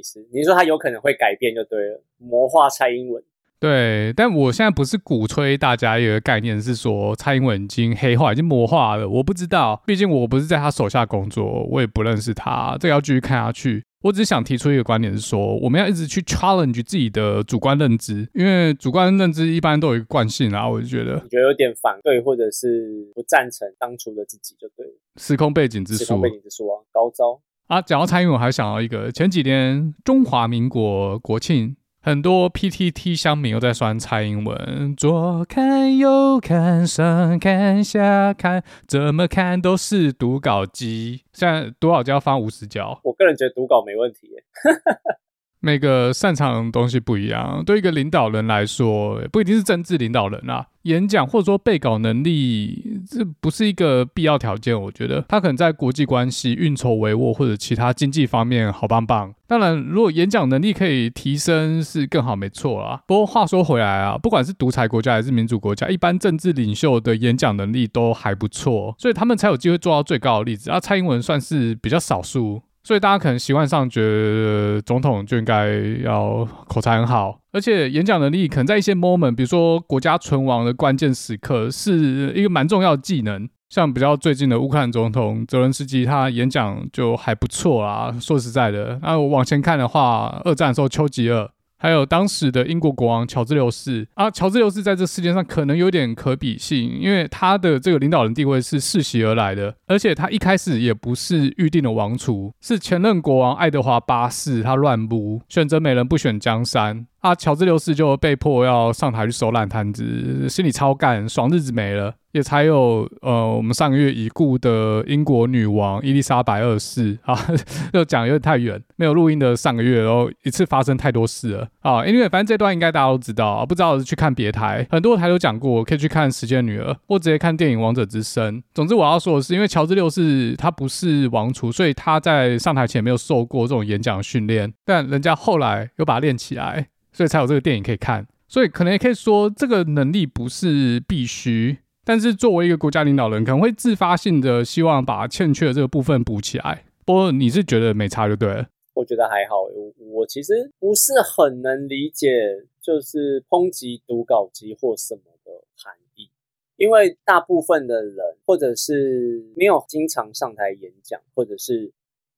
你意思，你说他有可能会改变就对了，魔化蔡英文。对，但我现在不是鼓吹大家有一个概念是说蔡英文已经黑化、已经魔化了，我不知道，毕竟我不是在他手下工作，我也不认识他，这个要继续看下去。我只是想提出一个观点是说，我们要一直去 challenge 自己的主观认知，因为主观认知一般都有一个惯性啊，我就觉得，你觉得有点反对或者是不赞成当初的自己就对了。时空背景之书，时空背景之书啊，高招。啊，讲到蔡英文，我还想到一个，前几天中华民国国庆，很多 PTT 乡民又在酸蔡英文，左看右看上看下看，怎么看都是读稿机。现在读稿就要发五十角，我个人觉得读稿没问题耶。每个擅长的东西不一样，对一个领导人来说，不一定是政治领导人啊。演讲或者说背稿能力，这不是一个必要条件。我觉得他可能在国际关系、运筹帷幄或者其他经济方面好棒棒。当然，如果演讲能力可以提升，是更好，没错啦。不过话说回来啊，不管是独裁国家还是民主国家，一般政治领袖的演讲能力都还不错，所以他们才有机会做到最高的例子。啊，蔡英文算是比较少数。所以大家可能习惯上觉得总统就应该要口才很好，而且演讲能力可能在一些 moment，比如说国家存亡的关键时刻，是一个蛮重要的技能。像比较最近的乌克兰总统泽伦斯基，他演讲就还不错啦。说实在的，那我往前看的话，二战的时候丘吉尔。还有当时的英国国王乔治六世啊，乔治六世在这世界上可能有点可比性，因为他的这个领导人地位是世袭而来的，而且他一开始也不是预定的王储，是前任国王爱德华八世他乱补，选择美人不选江山。啊，乔治六世就被迫要上台去收烂摊子，心里超干，爽日子没了，也才有呃，我们上个月已故的英国女王伊丽莎白二世啊，又讲有点太远，没有录音的上个月，然后一次发生太多事了啊，因为反正这段应该大家都知道，不知道的去看别台，很多台都讲过，可以去看《时间女儿》或直接看电影《王者之声》。总之我要说的是，因为乔治六世他不是王储，所以他在上台前没有受过这种演讲训练，但人家后来又把他练起来。所以才有这个电影可以看，所以可能也可以说这个能力不是必须，但是作为一个国家领导人，可能会自发性的希望把欠缺的这个部分补起来。不过你是觉得没差就对了？我觉得还好，我我其实不是很能理解，就是抨击读稿机或什么的含义，因为大部分的人或者是没有经常上台演讲，或者是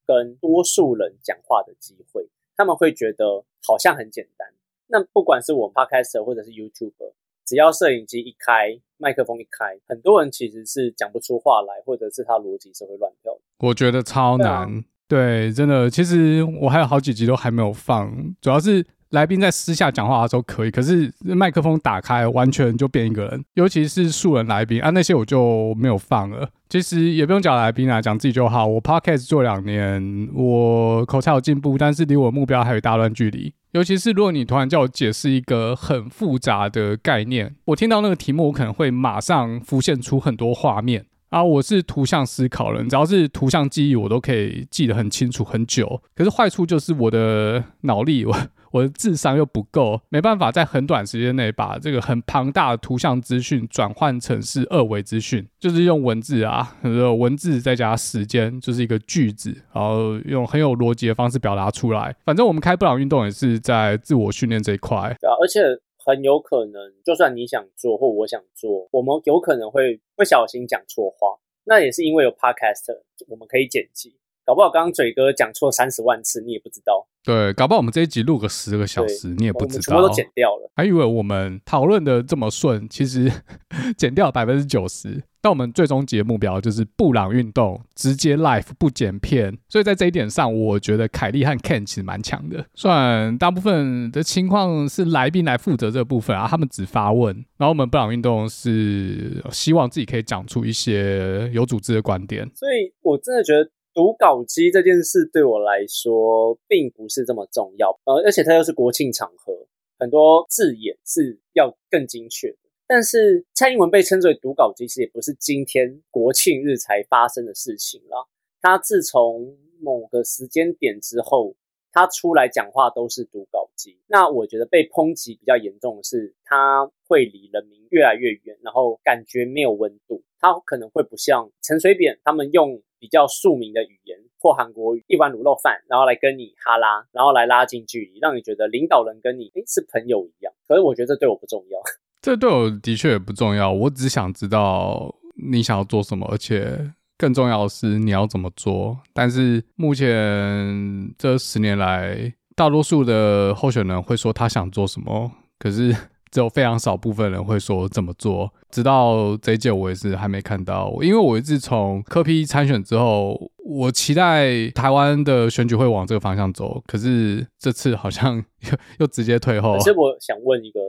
跟多数人讲话的机会，他们会觉得好像很简单。那不管是我们 Podcaster 或者是 YouTuber，只要摄影机一开，麦克风一开，很多人其实是讲不出话来，或者是他逻辑是会乱跳的。我觉得超难，对，真的。其实我还有好几集都还没有放，主要是来宾在私下讲话的时候可以，可是麦克风打开，完全就变一个人。尤其是素人来宾啊，那些我就没有放了。其实也不用讲来宾啊，讲自己就好。我 Podcast 做两年，我口才有进步，但是离我目标还有一大段距离。尤其是如果你突然叫我解释一个很复杂的概念，我听到那个题目，我可能会马上浮现出很多画面啊！我是图像思考人，只要是图像记忆，我都可以记得很清楚很久。可是坏处就是我的脑力我。我的智商又不够，没办法在很短时间内把这个很庞大的图像资讯转换成是二维资讯，就是用文字啊，文字再加时间，就是一个句子，然后用很有逻辑的方式表达出来。反正我们开布朗运动也是在自我训练这一块。而且很有可能，就算你想做或我想做，我们有可能会不小心讲错话，那也是因为有 Podcast，我们可以剪辑。搞不好刚刚嘴哥讲错三十万次，你也不知道。对，搞不好我们这一集录个十个小时，你也不知道。全部都剪掉了，还以为我们讨论的这么顺，其实 剪掉百分之九十。但我们最终极的目标就是布朗运动，直接 live 不剪片。所以在这一点上，我觉得凯莉和 Ken 其实蛮强的。虽然大部分的情况是来宾来负责这部分啊，他们只发问，然后我们布朗运动是希望自己可以讲出一些有组织的观点。所以我真的觉得。读稿机这件事对我来说并不是这么重要，呃，而且它又是国庆场合，很多字眼是要更精确。但是蔡英文被称之为读稿机，其实也不是今天国庆日才发生的事情了。他自从某个时间点之后，他出来讲话都是读稿机。那我觉得被抨击比较严重的是，他会离人民越来越远，然后感觉没有温度。他可能会不像陈水扁他们用。比较庶民的语言或韩国语，一碗卤肉饭，然后来跟你哈拉，然后来拉近距离，让你觉得领导人跟你诶是朋友一样。可是我觉得这对我不重要，这对我的确也不重要。我只想知道你想要做什么，而且更重要的是你要怎么做。但是目前这十年来，大多数的候选人会说他想做什么，可是。只有非常少部分人会说怎么做，直到这一届我也是还没看到，因为我一直从柯批参选之后，我期待台湾的选举会往这个方向走，可是这次好像又 又直接退后。可是我想问一个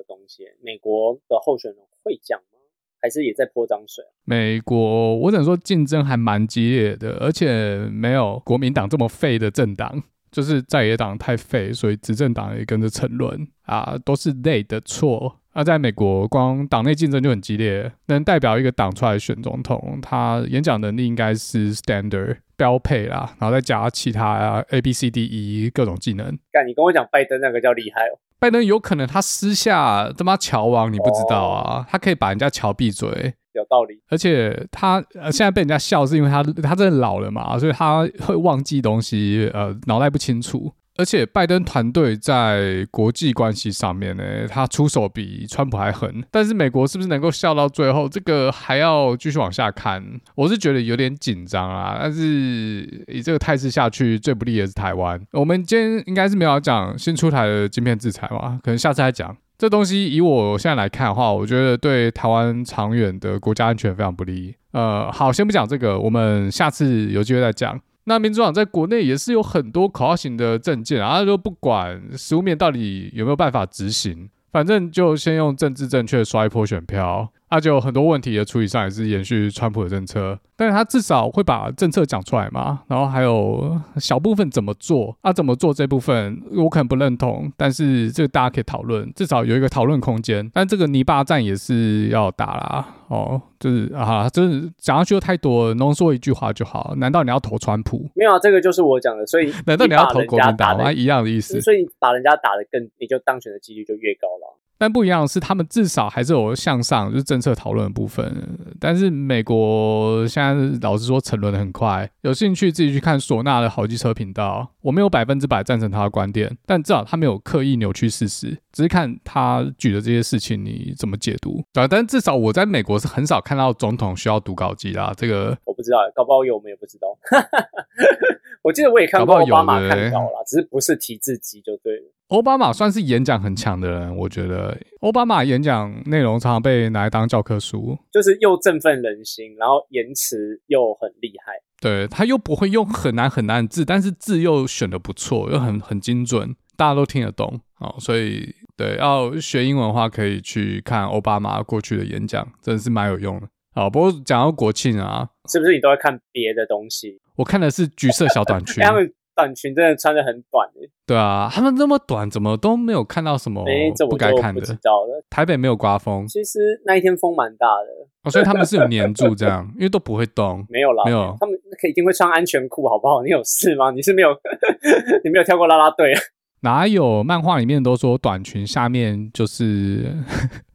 美国的候选人会讲吗？还是也在泼脏水？美国，我只能说竞争还蛮激烈的，而且没有国民党这么废的政党。就是在野党太废，所以执政党也跟着沉沦啊，都是累的错。那、啊、在美国，光党内竞争就很激烈，能代表一个党出来选总统，他演讲能力应该是 standard 标配啦，然后再加其他啊 A B C D E 各种技能。干，你跟我讲拜登那个叫厉害哦。拜登有可能他私下他妈乔王，你不知道啊，oh. 他可以把人家乔闭嘴。有道理，而且他呃现在被人家笑是因为他他真的老了嘛，所以他会忘记东西，呃，脑袋不清楚。而且拜登团队在国际关系上面呢，他出手比川普还狠。但是美国是不是能够笑到最后，这个还要继续往下看。我是觉得有点紧张啊。但是以这个态势下去，最不利的是台湾。我们今天应该是没有讲新出台的晶片制裁吧？可能下次再讲。这东西以我现在来看的话，我觉得对台湾长远的国家安全非常不利。呃，好，先不讲这个，我们下次有机会再讲。那民主党在国内也是有很多口号型的政见啊，就不管实务面到底有没有办法执行，反正就先用政治正确刷一波选票。他就有很多问题的处理上也是延续川普的政策，但是他至少会把政策讲出来嘛，然后还有小部分怎么做，啊怎么做这部分我可能不认同，但是这个大家可以讨论，至少有一个讨论空间。但这个泥巴战也是要打啦，哦，就是啊，就是讲下去又太多，浓缩一句话就好。难道你要投川普？没有啊，这个就是我讲的，所以难道你要投国民党吗？一样的意思。所以把人家打得更，你就当选的几率就越高了。但不一样的是，他们至少还是有向上，就是政策讨论的部分。但是美国现在老实说沉沦的很快，有兴趣自己去看唢呐的好机车频道。我没有百分之百赞成他的观点，但至少他没有刻意扭曲事实，只是看他举的这些事情你怎么解读。啊，但至少我在美国是很少看到总统需要读稿机啦。这个我不知道，搞不好有我们也不知道。我记得我也看过奥巴马看稿啦，只是不是提字机就对了。奥巴马算是演讲很强的人，我觉得奥巴马演讲内容常常被拿来当教科书，就是又振奋人心，然后言辞又很厉害。对，他又不会用很难很难的字，但是字又选的不错，又很很精准，大家都听得懂。哦，所以对，要学英文的话，可以去看奥巴马过去的演讲，真的是蛮有用的。好，不过讲到国庆啊，是不是你都会看别的东西？我看的是橘色小短裙。短裙真的穿的很短诶，对啊，他们那么短，怎么都没有看到什么不该看的？不知道的。台北没有刮风，其实那一天风蛮大的，哦，所以他们是有黏住这样，因为都不会动。没有啦，没有，他们可以一定会穿安全裤，好不好？你有事吗？你是没有，你没有跳过啦啦队啊？哪有？漫画里面都说短裙下面就是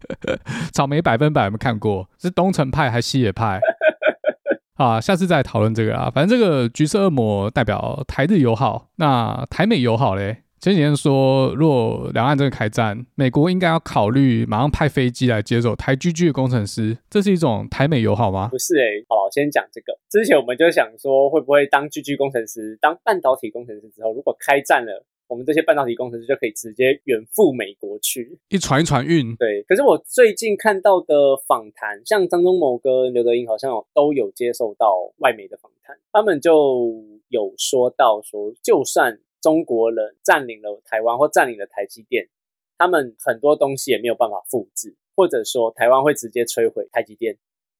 草莓百分百，有没有看过？是东城派还是西野派？啊，下次再讨论这个啊。反正这个橘色恶魔代表台日友好，那台美友好嘞。前几天说，如果两岸真的开战，美国应该要考虑马上派飞机来接走台 GG 的工程师，这是一种台美友好吗？不是诶、欸，好，先讲这个。之前我们就想说，会不会当 GG 工程师，当半导体工程师之后，如果开战了。我们这些半导体工程师就可以直接远赴美国去，一船一船运。对，可是我最近看到的访谈，像张忠谋跟刘德英好像有都有接受到外媒的访谈，他们就有说到说，就算中国人占领了台湾或占领了台积电，他们很多东西也没有办法复制，或者说台湾会直接摧毁台积电。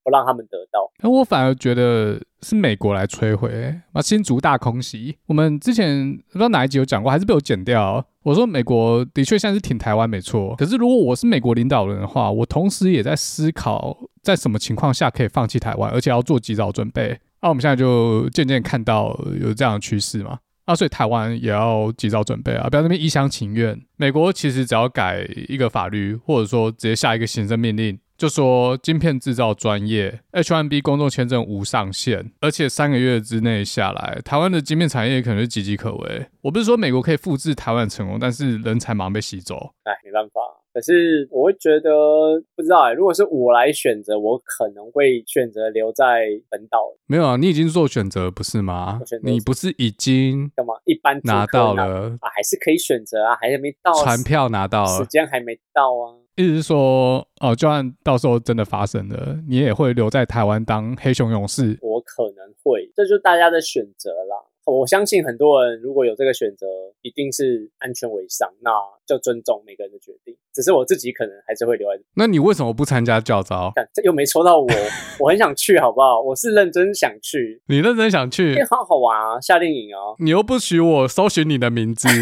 让他们得到，那我反而觉得是美国来摧毁、啊，新竹大空袭。我们之前不知道哪一集有讲过，还是被我剪掉。我说美国的确现在是挺台湾没错，可是如果我是美国领导人的话，我同时也在思考在什么情况下可以放弃台湾，而且要做及早准备。那、啊、我们现在就渐渐看到有这样的趋势嘛，啊，所以台湾也要及早准备啊，不要那边一厢情愿。美国其实只要改一个法律，或者说直接下一个行政命令。就说晶片制造专业，H1B 工作签证无上限，而且三个月之内下来，台湾的晶片产业可能是岌岌可危。我不是说美国可以复制台湾成功，但是人才马上被吸走。哎，没办法。可是我会觉得，不知道哎、欸，如果是我来选择，我可能会选择留在本岛。没有啊，你已经做选择不是吗？你不是已经干嘛？一般拿到了啊，还是可以选择啊，还是没到船票拿到了，时间还没到啊。意思是说，哦，就算到时候真的发生了，你也会留在台湾当黑熊勇士？我可能会，这就是大家的选择啦。我相信很多人如果有这个选择，一定是安全为上，那就尊重每个人的决定。只是我自己可能还是会留在。那你为什么不参加教招？这又没抽到我，我很想去，好不好？我是认真想去。你认真想去？好好玩啊，夏令营啊！你又不许我搜寻你的名字。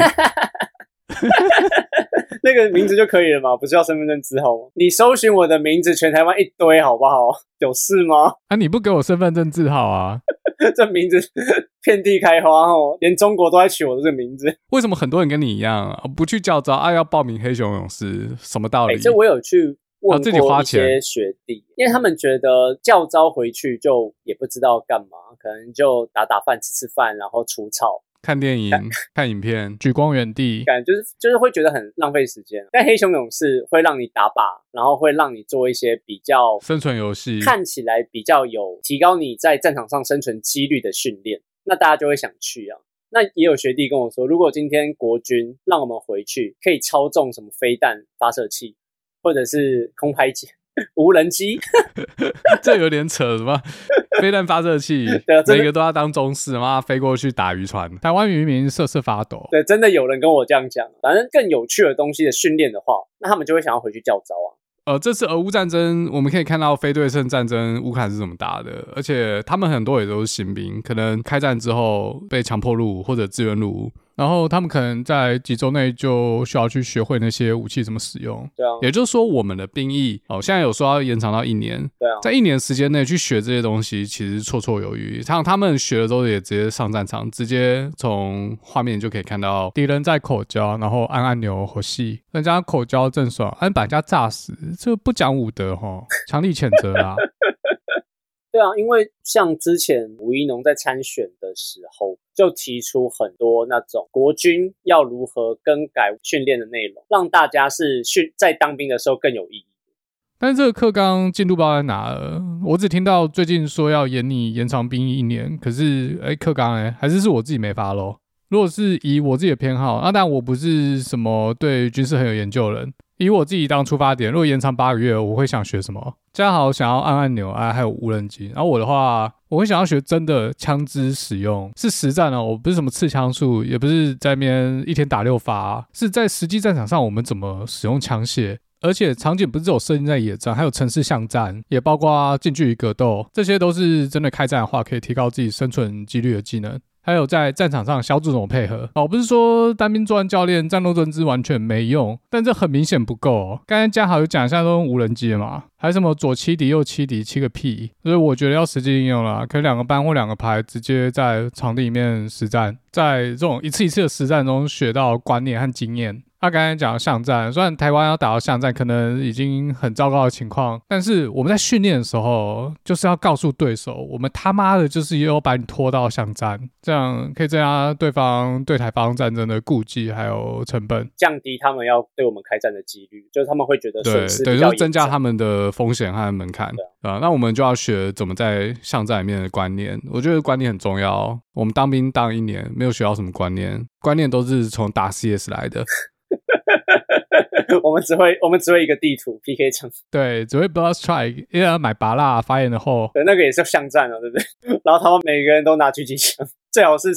那个名字就可以了嘛？不是要身份证字号吗？你搜寻我的名字，全台湾一堆，好不好？有事吗？啊，你不给我身份证字号啊？这名字 遍地开花哦，连中国都在取我的这个名字。为什么很多人跟你一样不去教招啊？要报名黑熊勇士，什么道理？欸、这我有去问过一些学弟，因为他们觉得教招回去就也不知道干嘛，可能就打打饭、吃吃饭，然后除草。看电影、看影片、举光原地，感觉就是就是会觉得很浪费时间。但黑熊勇士会让你打靶，然后会让你做一些比较生存游戏，看起来比较有提高你在战场上生存几率的训练。那大家就会想去啊。那也有学弟跟我说，如果今天国军让我们回去，可以操纵什么飞弹发射器，或者是空拍机。无人机，这有点扯，什么 飞弹发射器，对，每个都要当中士，妈飞过去打渔船，台湾渔民瑟瑟发抖。对，真的有人跟我这样讲。反正更有趣的东西的训练的话，那他们就会想要回去教招啊。呃，这次俄乌战争，我们可以看到非对称战争，乌克兰是怎么打的，而且他们很多也都是新兵，可能开战之后被强迫入伍或者自愿入伍。然后他们可能在几周内就需要去学会那些武器怎么使用。对啊，也就是说，我们的兵役哦，现在有说要延长到一年。对啊，在一年时间内去学这些东西，其实绰绰有余。像他们学了之后，也直接上战场，直接从画面就可以看到敌人在口交，然后按按钮和戏，人家口交正爽，按把人家炸死，这不讲武德哈，强力谴责啊！对啊，因为像之前吴一农在参选的时候，就提出很多那种国军要如何更改训练的内容，让大家是训在当兵的时候更有意义。但是这个课纲进度包在哪，我只听到最近说要延你延长兵役一年，可是哎，课纲哎，还是是我自己没发咯。如果是以我自己的偏好，那当然我不是什么对军事很有研究的人。以我自己当出发点，如果延长八个月，我会想学什么？嘉豪想要按按钮啊，还有无人机。然后我的话，我会想要学真的枪支使用，是实战哦。我不是什么刺枪术，也不是在那边一天打六发，是在实际战场上我们怎么使用枪械。而且场景不是只有设定在野战，还有城市巷战，也包括近距离格斗，这些都是真的开战的话可以提高自己生存几率的技能。还有在战场上小组怎么配合哦？不是说单兵作战教练战斗认知完全没用，但这很明显不够哦。刚才嘉豪有讲一下都用无人机嘛，还什么左七敌右七敌七个屁，所以我觉得要实际应用了，可以两个班或两个排直接在场地里面实战，在这种一次一次的实战中学到观念和经验。他刚才讲的巷战，虽然台湾要打到巷战可能已经很糟糕的情况，但是我们在训练的时候就是要告诉对手，我们他妈的就是要把你拖到巷战，这样可以增加对方对台方战争的顾忌还有成本，降低他们要对我们开战的几率，就是他们会觉得对，对，就增加他们的风险和门槛啊。那我们就要学怎么在巷战里面的观念，我觉得观念很重要。我们当兵当一年没有学到什么观念，观念都是从打 CS 来的。我们只会我们只会一个地图 PK 场，对，只会 Blood Strike，因为要买拔蜡发言的后，对，那个也是巷战啊，对不对？然后他们每个人都拿狙击枪，最好是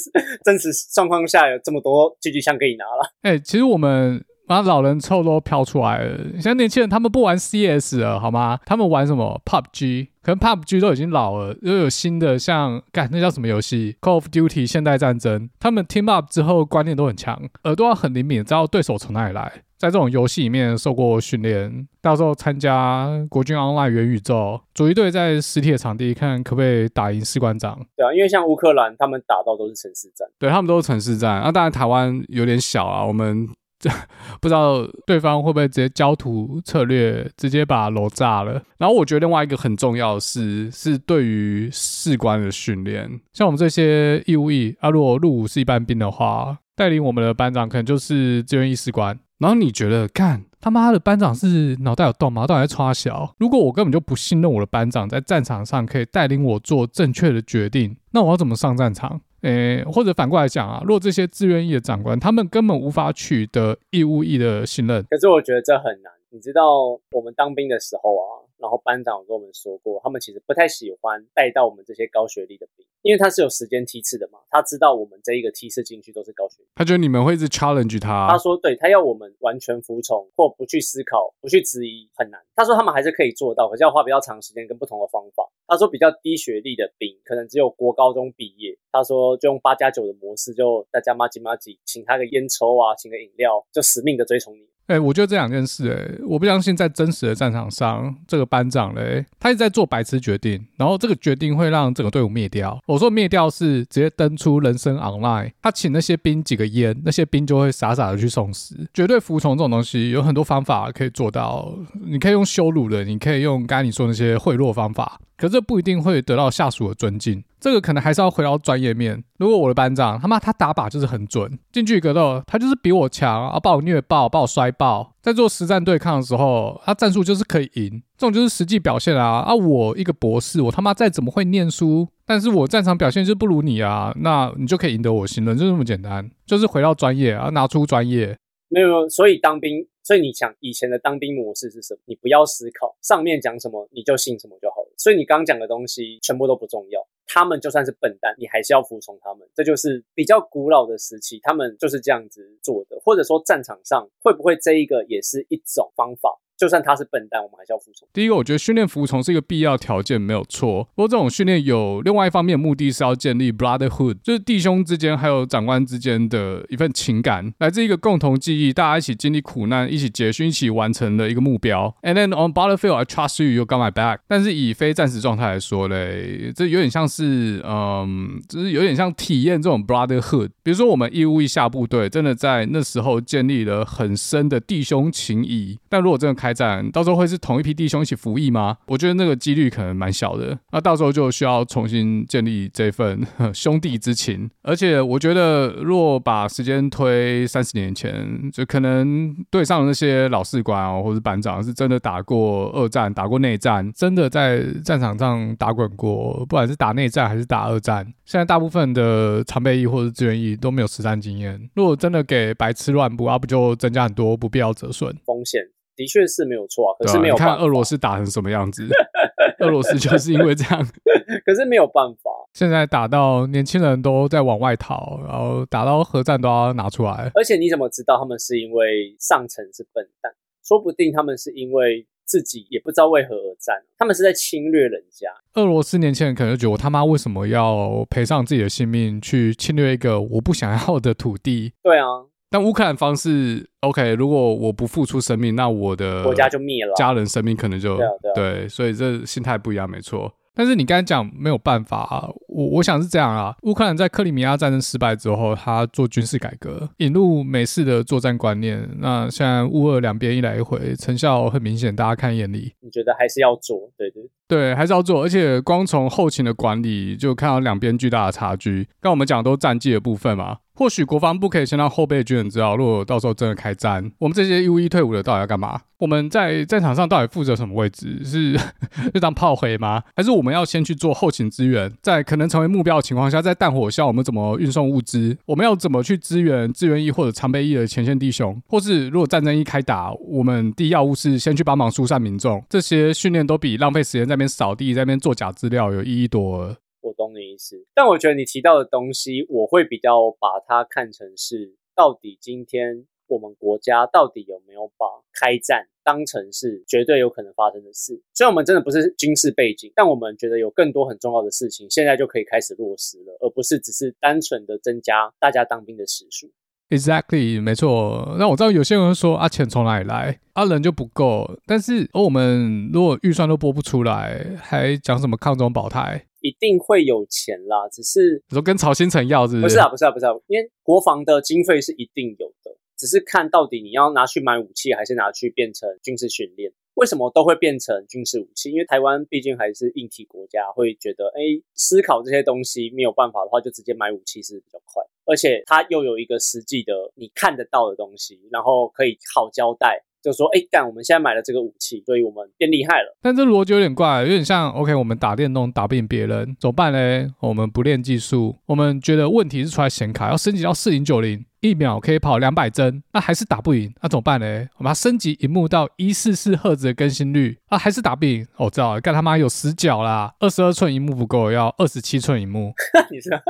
真实状况下有这么多狙击枪可以拿了。哎、欸，其实我们把老人臭都飘出来了，现在年轻人他们不玩 CS 了，好吗？他们玩什么 PUBG？可能 PUBG 都已经老了，又有新的像干那叫什么游戏 Call of Duty 现代战争，他们 Team Up 之后观念都很强，耳朵要很灵敏，知道对手从哪里来。在这种游戏里面受过训练，到时候参加国军 Online 元宇宙，组一队在实体的场地，看可不可以打赢士官长。对啊，因为像乌克兰，他们打到都是城市战，对他们都是城市战。那、啊、当然台湾有点小啊，我们这这 不知道对方会不会直接焦土策略，直接把楼炸了。然后我觉得另外一个很重要的是，是对于士官的训练，像我们这些义务役啊，如果入伍是一般兵的话，带领我们的班长可能就是志愿役士官。然后你觉得，干他妈的班长是脑袋有洞吗？到底在穿小？如果我根本就不信任我的班长在战场上可以带领我做正确的决定，那我要怎么上战场？诶，或者反过来讲啊，如果这些自愿役的长官他们根本无法取得义务役的信任，可是我觉得这很难。你知道我们当兵的时候啊，然后班长有跟我们说过，他们其实不太喜欢带到我们这些高学历的兵，因为他是有时间梯次的嘛，他知道我们这一个梯次进去都是高学历，他觉得你们会一直 challenge 他。他说，对，他要我们完全服从或不去思考、不去质疑很难。他说他们还是可以做到，可是要花比较长时间跟不同的方法。他说比较低学历的兵可能只有国高中毕业，他说就用八加九的模式，就大家麻吉麻吉，请他个烟抽啊，请个饮料，就死命的追从你。哎、我觉得这两件事、欸，哎，我不相信在真实的战场上，这个班长嘞，他一直在做白痴决定，然后这个决定会让整个队伍灭掉。我说灭掉是直接登出人生 online，他请那些兵几个烟，那些兵就会傻傻的去送死。绝对服从这种东西有很多方法可以做到，你可以用羞辱的，你可以用刚才你说那些贿赂方法。可这不一定会得到下属的尊敬，这个可能还是要回到专业面。如果我的班长他妈他打靶就是很准，近距离格斗他就是比我强啊，把我虐爆，把我摔爆，在做实战对抗的时候，他战术就是可以赢，这种就是实际表现啊。啊，我一个博士，我他妈再怎么会念书，但是我战场表现就不如你啊，那你就可以赢得我信任，就这么简单，就是回到专业啊，拿出专业。没有，所以当兵，所以你想以前的当兵模式是什么？你不要思考上面讲什么，你就信什么就好。所以你刚讲的东西全部都不重要，他们就算是笨蛋，你还是要服从他们。这就是比较古老的时期，他们就是这样子做的。或者说战场上会不会这一个也是一种方法？就算他是笨蛋，我们还是要服从。第一个，我觉得训练服从是一个必要条件，没有错。不过这种训练有另外一方面的目的是要建立 brotherhood，就是弟兄之间还有长官之间的一份情感，来自一个共同记忆，大家一起经历苦难，一起结训，一起完成的一个目标。And then on battlefield, I trust you, you got my back。但是以非战时状态来说嘞，这有点像是，嗯，就是有点像体验这种 brotherhood。比如说我们义务役下部队，真的在那时候建立了很深的弟兄情谊。但如果真的开开战到时候会是同一批弟兄一起服役吗？我觉得那个几率可能蛮小的。那到时候就需要重新建立这份 兄弟之情。而且我觉得，若把时间推三十年前，就可能对上的那些老士官哦，或者班长，是真的打过二战、打过内战，真的在战场上打滚过，不管是打内战还是打二战。现在大部分的常备役或者志愿役都没有实战经验。如果真的给白吃乱补，啊，不就增加很多不必要折损风险？的确是没有错啊，可是没有看俄罗斯打成什么样子？俄罗斯就是因为这样，可是没有办法。现在打到年轻人都在往外逃，然后打到核战都要拿出来。而且你怎么知道他们是因为上层是笨蛋？说不定他们是因为自己也不知道为何而战，他们是在侵略人家。俄罗斯年轻人可能就觉得我他妈为什么要赔上自己的性命去侵略一个我不想要的土地？对啊。但乌克兰方式，OK，如果我不付出生命，那我的国家就灭了，家人生命可能就对所以这心态不一样，没错。但是你刚才讲没有办法啊，我我想是这样啊。乌克兰在克里米亚战争失败之后，他做军事改革，引入美式的作战观念。那现在乌俄两边一来一回，成效很明显，大家看眼里。你觉得还是要做？对对对，还是要做。而且光从后勤的管理就看到两边巨大的差距。刚我们讲的都战绩的部分嘛。或许国防部可以先让后备军人知道，如果到时候真的开战，我们这些义务役退伍的到底要干嘛？我们在战场上到底负责什么位置？是 就当炮灰吗？还是我们要先去做后勤支援？在可能成为目标的情况下，在弹火下我们怎么运送物资？我们要怎么去支援志愿役或者常备役的前线弟兄？或是如果战争一开打，我们第一要务是先去帮忙疏散民众？这些训练都比浪费时间在边扫地、在那边做假资料有意义多。我懂你意思，但我觉得你提到的东西，我会比较把它看成是，到底今天我们国家到底有没有把开战当成是绝对有可能发生的事？虽然我们真的不是军事背景，但我们觉得有更多很重要的事情，现在就可以开始落实了，而不是只是单纯的增加大家当兵的时数。Exactly，没错。那我知道有些人会说啊，钱从哪里来？啊，人就不够。但是，而我们如果预算都拨不出来，还讲什么抗中保台？一定会有钱啦，只是你说跟曹新成要是不是？不是啊，不是啊，不是啊，因为国防的经费是一定有的，只是看到底你要拿去买武器，还是拿去变成军事训练。为什么都会变成军事武器？因为台湾毕竟还是硬体国家，会觉得，哎，思考这些东西没有办法的话，就直接买武器是比较快，而且它又有一个实际的你看得到的东西，然后可以好交代。就说：“哎，干，我们现在买了这个武器，所以我们变厉害了。”但这逻辑有点怪，有点像 OK，我们打电动打不赢别人，怎么办呢？我们不练技术，我们觉得问题是出来显卡，要升级到四零九零，一秒可以跑两百帧，那还是打不赢，那怎么办呢？我们要升级荧幕到一四四赫兹的更新率，啊，还是打不赢。我知道了，干他妈有死角啦，二十二寸荧幕不够，要二十七寸荧幕。你知道？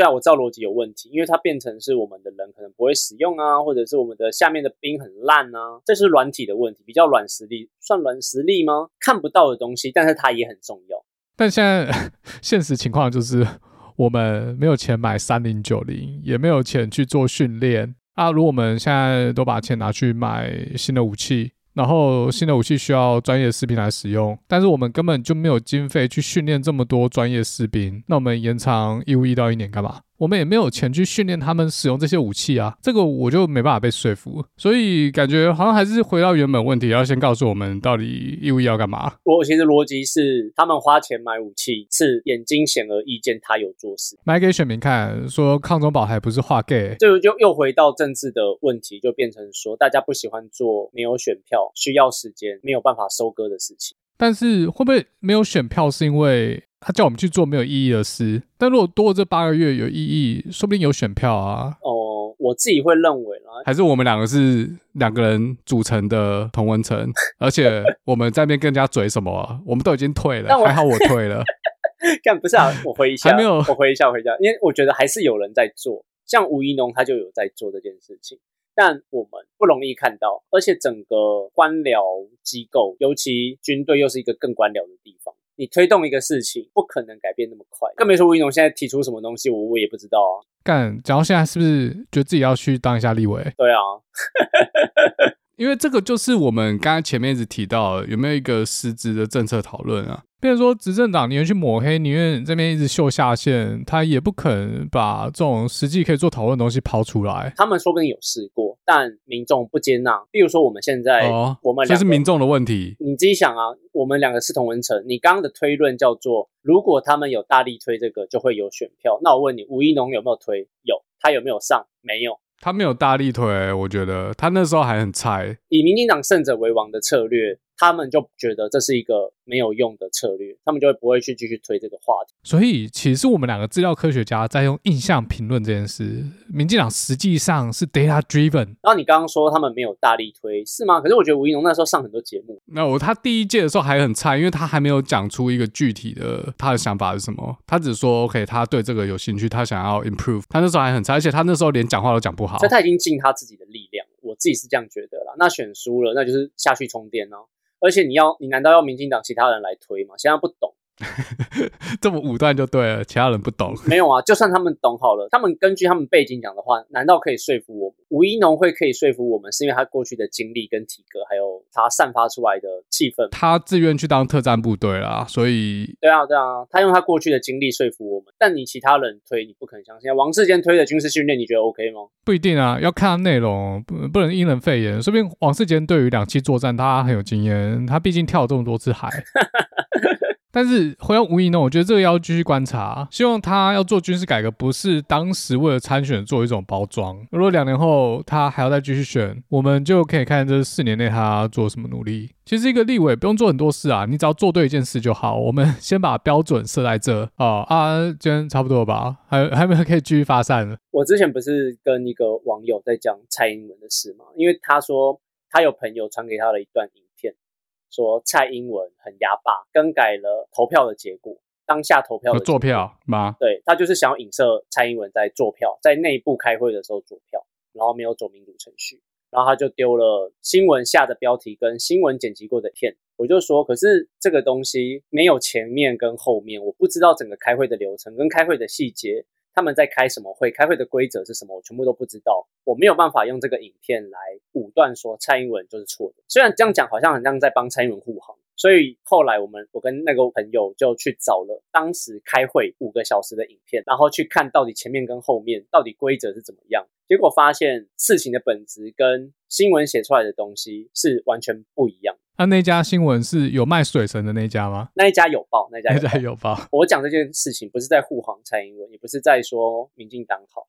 对啊，我知道逻辑有问题，因为它变成是我们的人可能不会使用啊，或者是我们的下面的兵很烂啊，这是软体的问题，比较软实力，算软实力吗？看不到的东西，但是它也很重要。但现在 现实情况就是，我们没有钱买三零九零，也没有钱去做训练啊。如果我们现在都把钱拿去买新的武器，然后新的武器需要专业士兵来使用，但是我们根本就没有经费去训练这么多专业士兵，那我们延长义务役到一年干嘛？我们也没有钱去训练他们使用这些武器啊，这个我就没办法被说服，所以感觉好像还是回到原本问题，要先告诉我们到底义务役要干嘛。我其实逻辑是，他们花钱买武器，是眼睛显而易见他有做事，买给选民看，说抗中保台不是画 gay，这个就又回到政治的问题，就变成说大家不喜欢做没有选票、需要时间、没有办法收割的事情。但是会不会没有选票是因为？他叫我们去做没有意义的事，但如果多了这八个月有意义，说不定有选票啊。哦，我自己会认为啦，还是我们两个是两个人组成的同文层，而且我们在那边跟人家嘴什么，我们都已经退了，还好我退了。干不是啊，我回一下，还没有，我回一下，回一下，因为我觉得还是有人在做，像吴一农他就有在做这件事情，但我们不容易看到，而且整个官僚机构，尤其军队又是一个更官僚的地方。你推动一个事情，不可能改变那么快。更别说吴怡农现在提出什么东西，我我也不知道啊。干，讲到现在是不是觉得自己要去当一下立委？对啊，因为这个就是我们刚刚前面一直提到，有没有一个实质的政策讨论啊？比如说执政党宁愿去抹黑，宁愿这边一直秀下限，他也不肯把这种实际可以做讨论的东西抛出来。他们说不定有试过。但民众不接纳，比如说我们现在，哦、我们这是民众的问题。你自己想啊，我们两个是同文层。你刚刚的推论叫做，如果他们有大力推这个，就会有选票。那我问你，吴怡农有没有推？有，他有没有上？没有，他没有大力推。我觉得他那时候还很菜。以民进党胜者为王的策略。他们就觉得这是一个没有用的策略，他们就会不会去继续推这个话题。所以，其实我们两个资料科学家在用印象评论这件事。民进党实际上是 data driven。然后你刚刚说他们没有大力推，是吗？可是我觉得吴怡农那时候上很多节目。那我他第一届的时候还很菜，因为他还没有讲出一个具体的他的想法是什么。他只说 OK，他对这个有兴趣，他想要 improve。他那时候还很菜，而且他那时候连讲话都讲不好。所以他已经尽他自己的力量，我自己是这样觉得啦。那选输了，那就是下去充电哦。而且你要，你难道要民进党其他人来推吗？现在不懂。这么武断就对了，其他人不懂。没有啊，就算他们懂好了，他们根据他们背景讲的话，难道可以说服我们？吴一农会可以说服我们，是因为他过去的经历跟体格，还有他散发出来的气氛。他自愿去当特战部队啦，所以对啊，对啊，他用他过去的经历说服我们。但你其他人推，你不可能相信。王世坚推的军事训练，你觉得 OK 吗？不一定啊，要看内容，不不能因人废言。说不定王世坚对于两栖作战他很有经验，他毕竟跳了这么多次海。但是回到吴怡农，我觉得这个要继续观察。希望他要做军事改革，不是当时为了参选做一种包装。如果两年后他还要再继续选，我们就可以看这四年内他做什么努力。其实一个立委不用做很多事啊，你只要做对一件事就好。我们先把标准设在这哦啊，今天差不多吧？还还没有可以继续发散了。我之前不是跟一个网友在讲蔡英文的事吗？因为他说他有朋友传给他了一段影。说蔡英文很哑巴，更改了投票的结果。当下投票的做票吗？对，他就是想要影射蔡英文在做票，在内部开会的时候做票，然后没有走民主程序，然后他就丢了新闻下的标题跟新闻剪辑过的片。我就说，可是这个东西没有前面跟后面，我不知道整个开会的流程跟开会的细节。他们在开什么会？开会的规则是什么？我全部都不知道。我没有办法用这个影片来武断说蔡英文就是错的。虽然这样讲好像很像在帮蔡英文护航。所以后来我们我跟那个朋友就去找了当时开会五个小时的影片，然后去看到底前面跟后面到底规则是怎么样。结果发现事情的本质跟新闻写出来的东西是完全不一样。那那家新闻是有卖水神的那家吗？那一家有报，那一家有报。那家有报。我讲这件事情不是在护航蔡英文，也不是在说民进党好，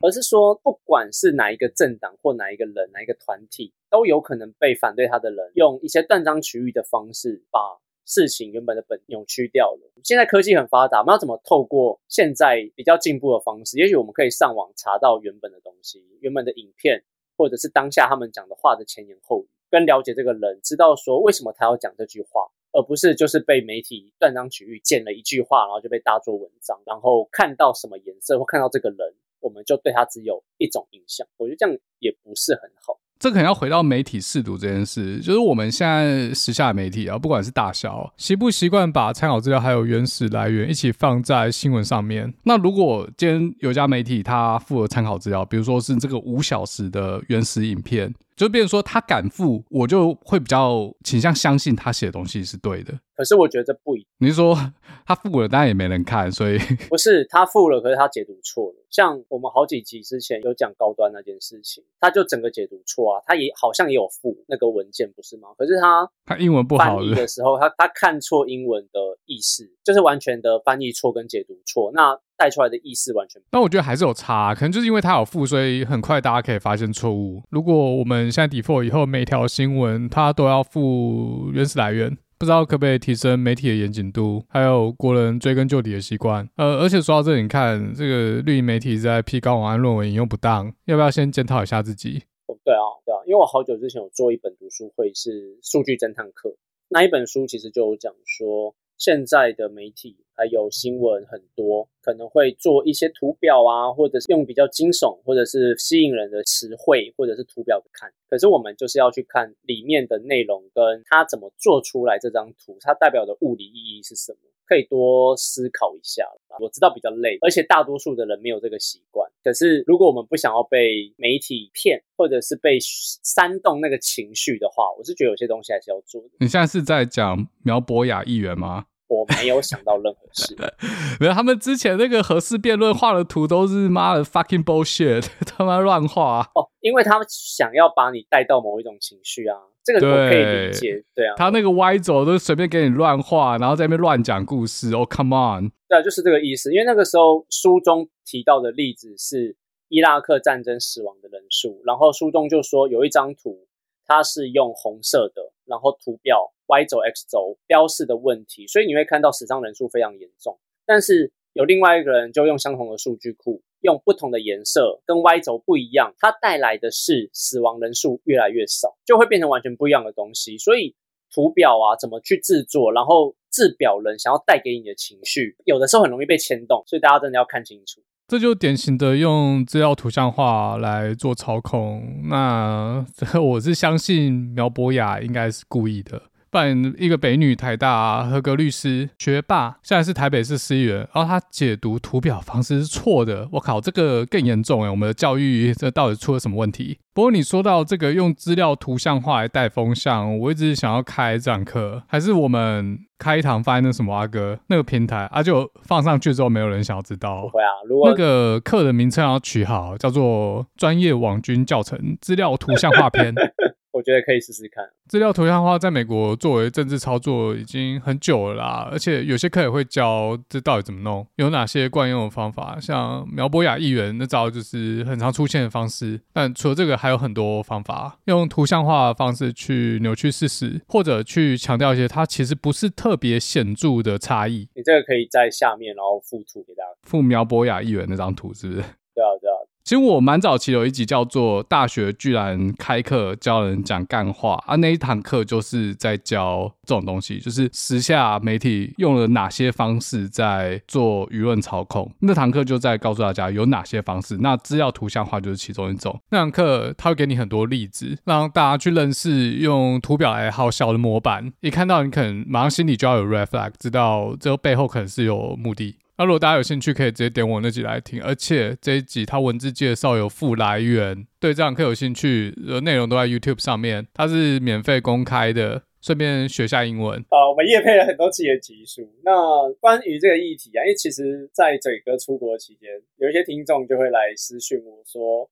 而是说不管是哪一个政党或哪一个人、哪一个团体，都有可能被反对他的人用一些断章取义的方式把事情原本的本扭曲掉了。现在科技很发达，我们要怎么透过现在比较进步的方式？也许我们可以上网查到原本的东西，原本的影片，或者是当下他们讲的话的前言后语，跟了解这个人，知道说为什么他要讲这句话，而不是就是被媒体断章取义剪了一句话，然后就被大做文章，然后看到什么颜色或看到这个人，我们就对他只有一种印象。我觉得这样也不是很好。这可能要回到媒体识读这件事，就是我们现在时下的媒体啊，不管是大小，习不习惯把参考资料还有原始来源一起放在新闻上面？那如果今天有家媒体他附了参考资料，比如说是这个五小时的原始影片。就变成说他敢付，我就会比较倾向相信他写的东西是对的。可是我觉得这不一定。你是说 他付了，当然也没人看，所以 不是他付了，可是他解读错了。像我们好几集之前有讲高端那件事情，他就整个解读错啊。他也好像也有付那个文件，不是吗？可是他他英文不好的时候，他他看错英文的意思，就是完全的翻译错跟解读错。那带出来的意思完全不，那我觉得还是有差，可能就是因为它有负，所以很快大家可以发现错误。如果我们现在 default 以后每条新闻它都要附原始来源，不知道可不可以提升媒体的严谨度，还有国人追根究底的习惯。呃，而且说到这里，你看这个绿营媒体在批高网安论文引用不当，要不要先检讨一下自己？哦，对啊，对啊，因为我好久之前有做一本读书会，是数据侦探课，那一本书其实就有讲说。现在的媒体还有新闻很多，可能会做一些图表啊，或者是用比较惊悚或者是吸引人的词汇或者是图表的看。可是我们就是要去看里面的内容，跟它怎么做出来这张图，它代表的物理意义是什么，可以多思考一下。我知道比较累，而且大多数的人没有这个习惯。可是如果我们不想要被媒体骗，或者是被煽动那个情绪的话，我是觉得有些东西还是要做的。你现在是在讲苗博雅议员吗？我没有想到任何事，没有。他们之前那个核四辩论画的图都是妈的 fucking bullshit，他妈乱画哦。因为他们想要把你带到某一种情绪啊，这个我可以理解。对啊，他那个歪走都随便给你乱画，然后在那边乱讲故事。哦，come on，对啊，就是这个意思。因为那个时候书中提到的例子是伊拉克战争死亡的人数，然后书中就说有一张图，它是用红色的，然后图表。Y 轴 X 轴标示的问题，所以你会看到死伤人数非常严重。但是有另外一个人就用相同的数据库，用不同的颜色跟 Y 轴不一样，它带来的是死亡人数越来越少，就会变成完全不一样的东西。所以图表啊，怎么去制作，然后制表人想要带给你的情绪，有的时候很容易被牵动，所以大家真的要看清楚。这就典型的用资料图像化来做操控。那 我是相信苗博雅应该是故意的。扮演一个北女台大、啊、合格律师学霸，现在是台北市市议员，然后他解读图表方式是错的。我靠，这个更严重哎！我们的教育这到底出了什么问题？不过你说到这个用资料图像化来带风向，我一直想要开这堂课，还是我们开一堂放在那什么阿哥那个平台啊？就放上去之后，没有人想要知道。会啊，如果那个课的名称要取好，叫做“专业网军教程资料图像化篇”。我觉得可以试试看。资料图像化在美国作为政治操作已经很久了啦，而且有些课也会教这到底怎么弄，有哪些惯用的方法。像苗博雅议员那招就是很常出现的方式，但除了这个还有很多方法，用图像化的方式去扭曲事实，或者去强调一些它其实不是特别显著的差异。你这个可以在下面然后附图给大家，附苗博雅议员那张图是不是？对啊，对啊。其实我蛮早期有一集叫做《大学居然开课教人讲干话》啊，那一堂课就是在教这种东西，就是时下媒体用了哪些方式在做舆论操控。那堂课就在告诉大家有哪些方式，那资料图像化就是其中一种。那堂课他会给你很多例子，让大家去认识用图表来好笑的模板。一看到你可能马上心里就要有 reflag，知道这背后可能是有目的。那如果大家有兴趣，可以直接点我那集来听，而且这一集它文字介绍有附来源，对这堂课有兴趣，呃，内容都在 YouTube 上面，它是免费公开的，顺便学下英文。好，我们业配了很多自己的集数。那关于这个议题啊，因为其实，在嘴哥出国期间，有一些听众就会来私讯我说，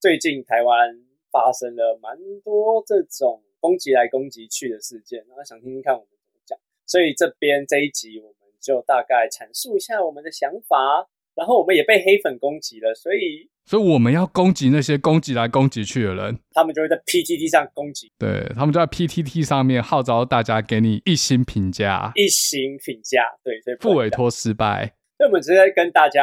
最近台湾发生了蛮多这种攻击来攻击去的事件，然后想听听看我们怎么讲，所以这边这一集我。就大概阐述一下我们的想法，然后我们也被黑粉攻击了，所以所以我们要攻击那些攻击来攻击去的人，他们就会在 PTT 上攻击，对，他们就在 PTT 上面号召大家给你一星评价，一星评价，对，所以复委托失败。所以我们直接跟大家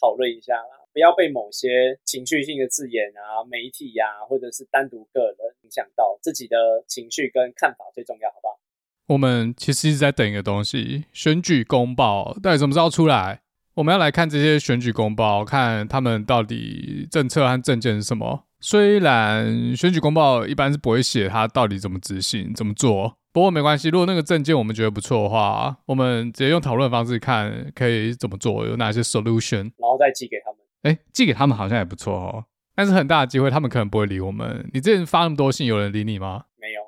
讨论一下啦，不要被某些情绪性的字眼啊、媒体呀、啊，或者是单独个人影响到自己的情绪跟看法，最重要，好不好？我们其实一直在等一个东西，选举公报到底什么时候出来？我们要来看这些选举公报，看他们到底政策和政见是什么。虽然选举公报一般是不会写他到底怎么执行、怎么做，不过没关系。如果那个政见我们觉得不错的话，我们直接用讨论方式看可以怎么做，有哪些 solution，然后再寄给他们。哎，寄给他们好像也不错哦，但是很大的机会他们可能不会理我们。你之前发那么多信，有人理你吗？没有。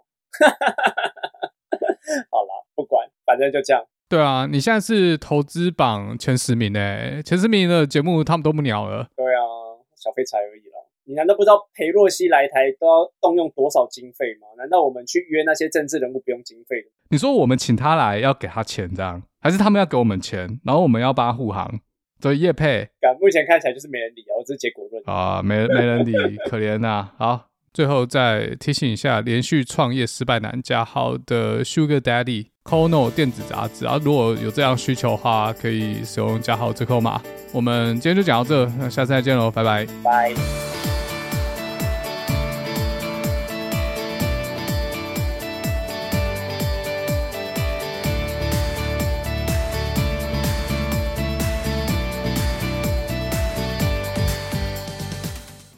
反正就这样。对啊，你现在是投资榜前十名诶，前十名的节目他们都不鸟了。对啊，小废柴而已啦。你难道不知道裴洛西来台都要动用多少经费吗？难道我们去约那些政治人物不用经费的？你说我们请他来要给他钱这样，还是他们要给我们钱，然后我们要帮他护航？所以叶配，目前看起来就是没人理啊，我只是结果论啊，没没人理，可怜呐、啊。好。最后再提醒一下，连续创业失败男加号的 Sugar Daddy Kono 电子杂志啊，如果有这样需求的话，可以使用加号折扣码。我们今天就讲到这，那下次再见喽，拜拜。拜。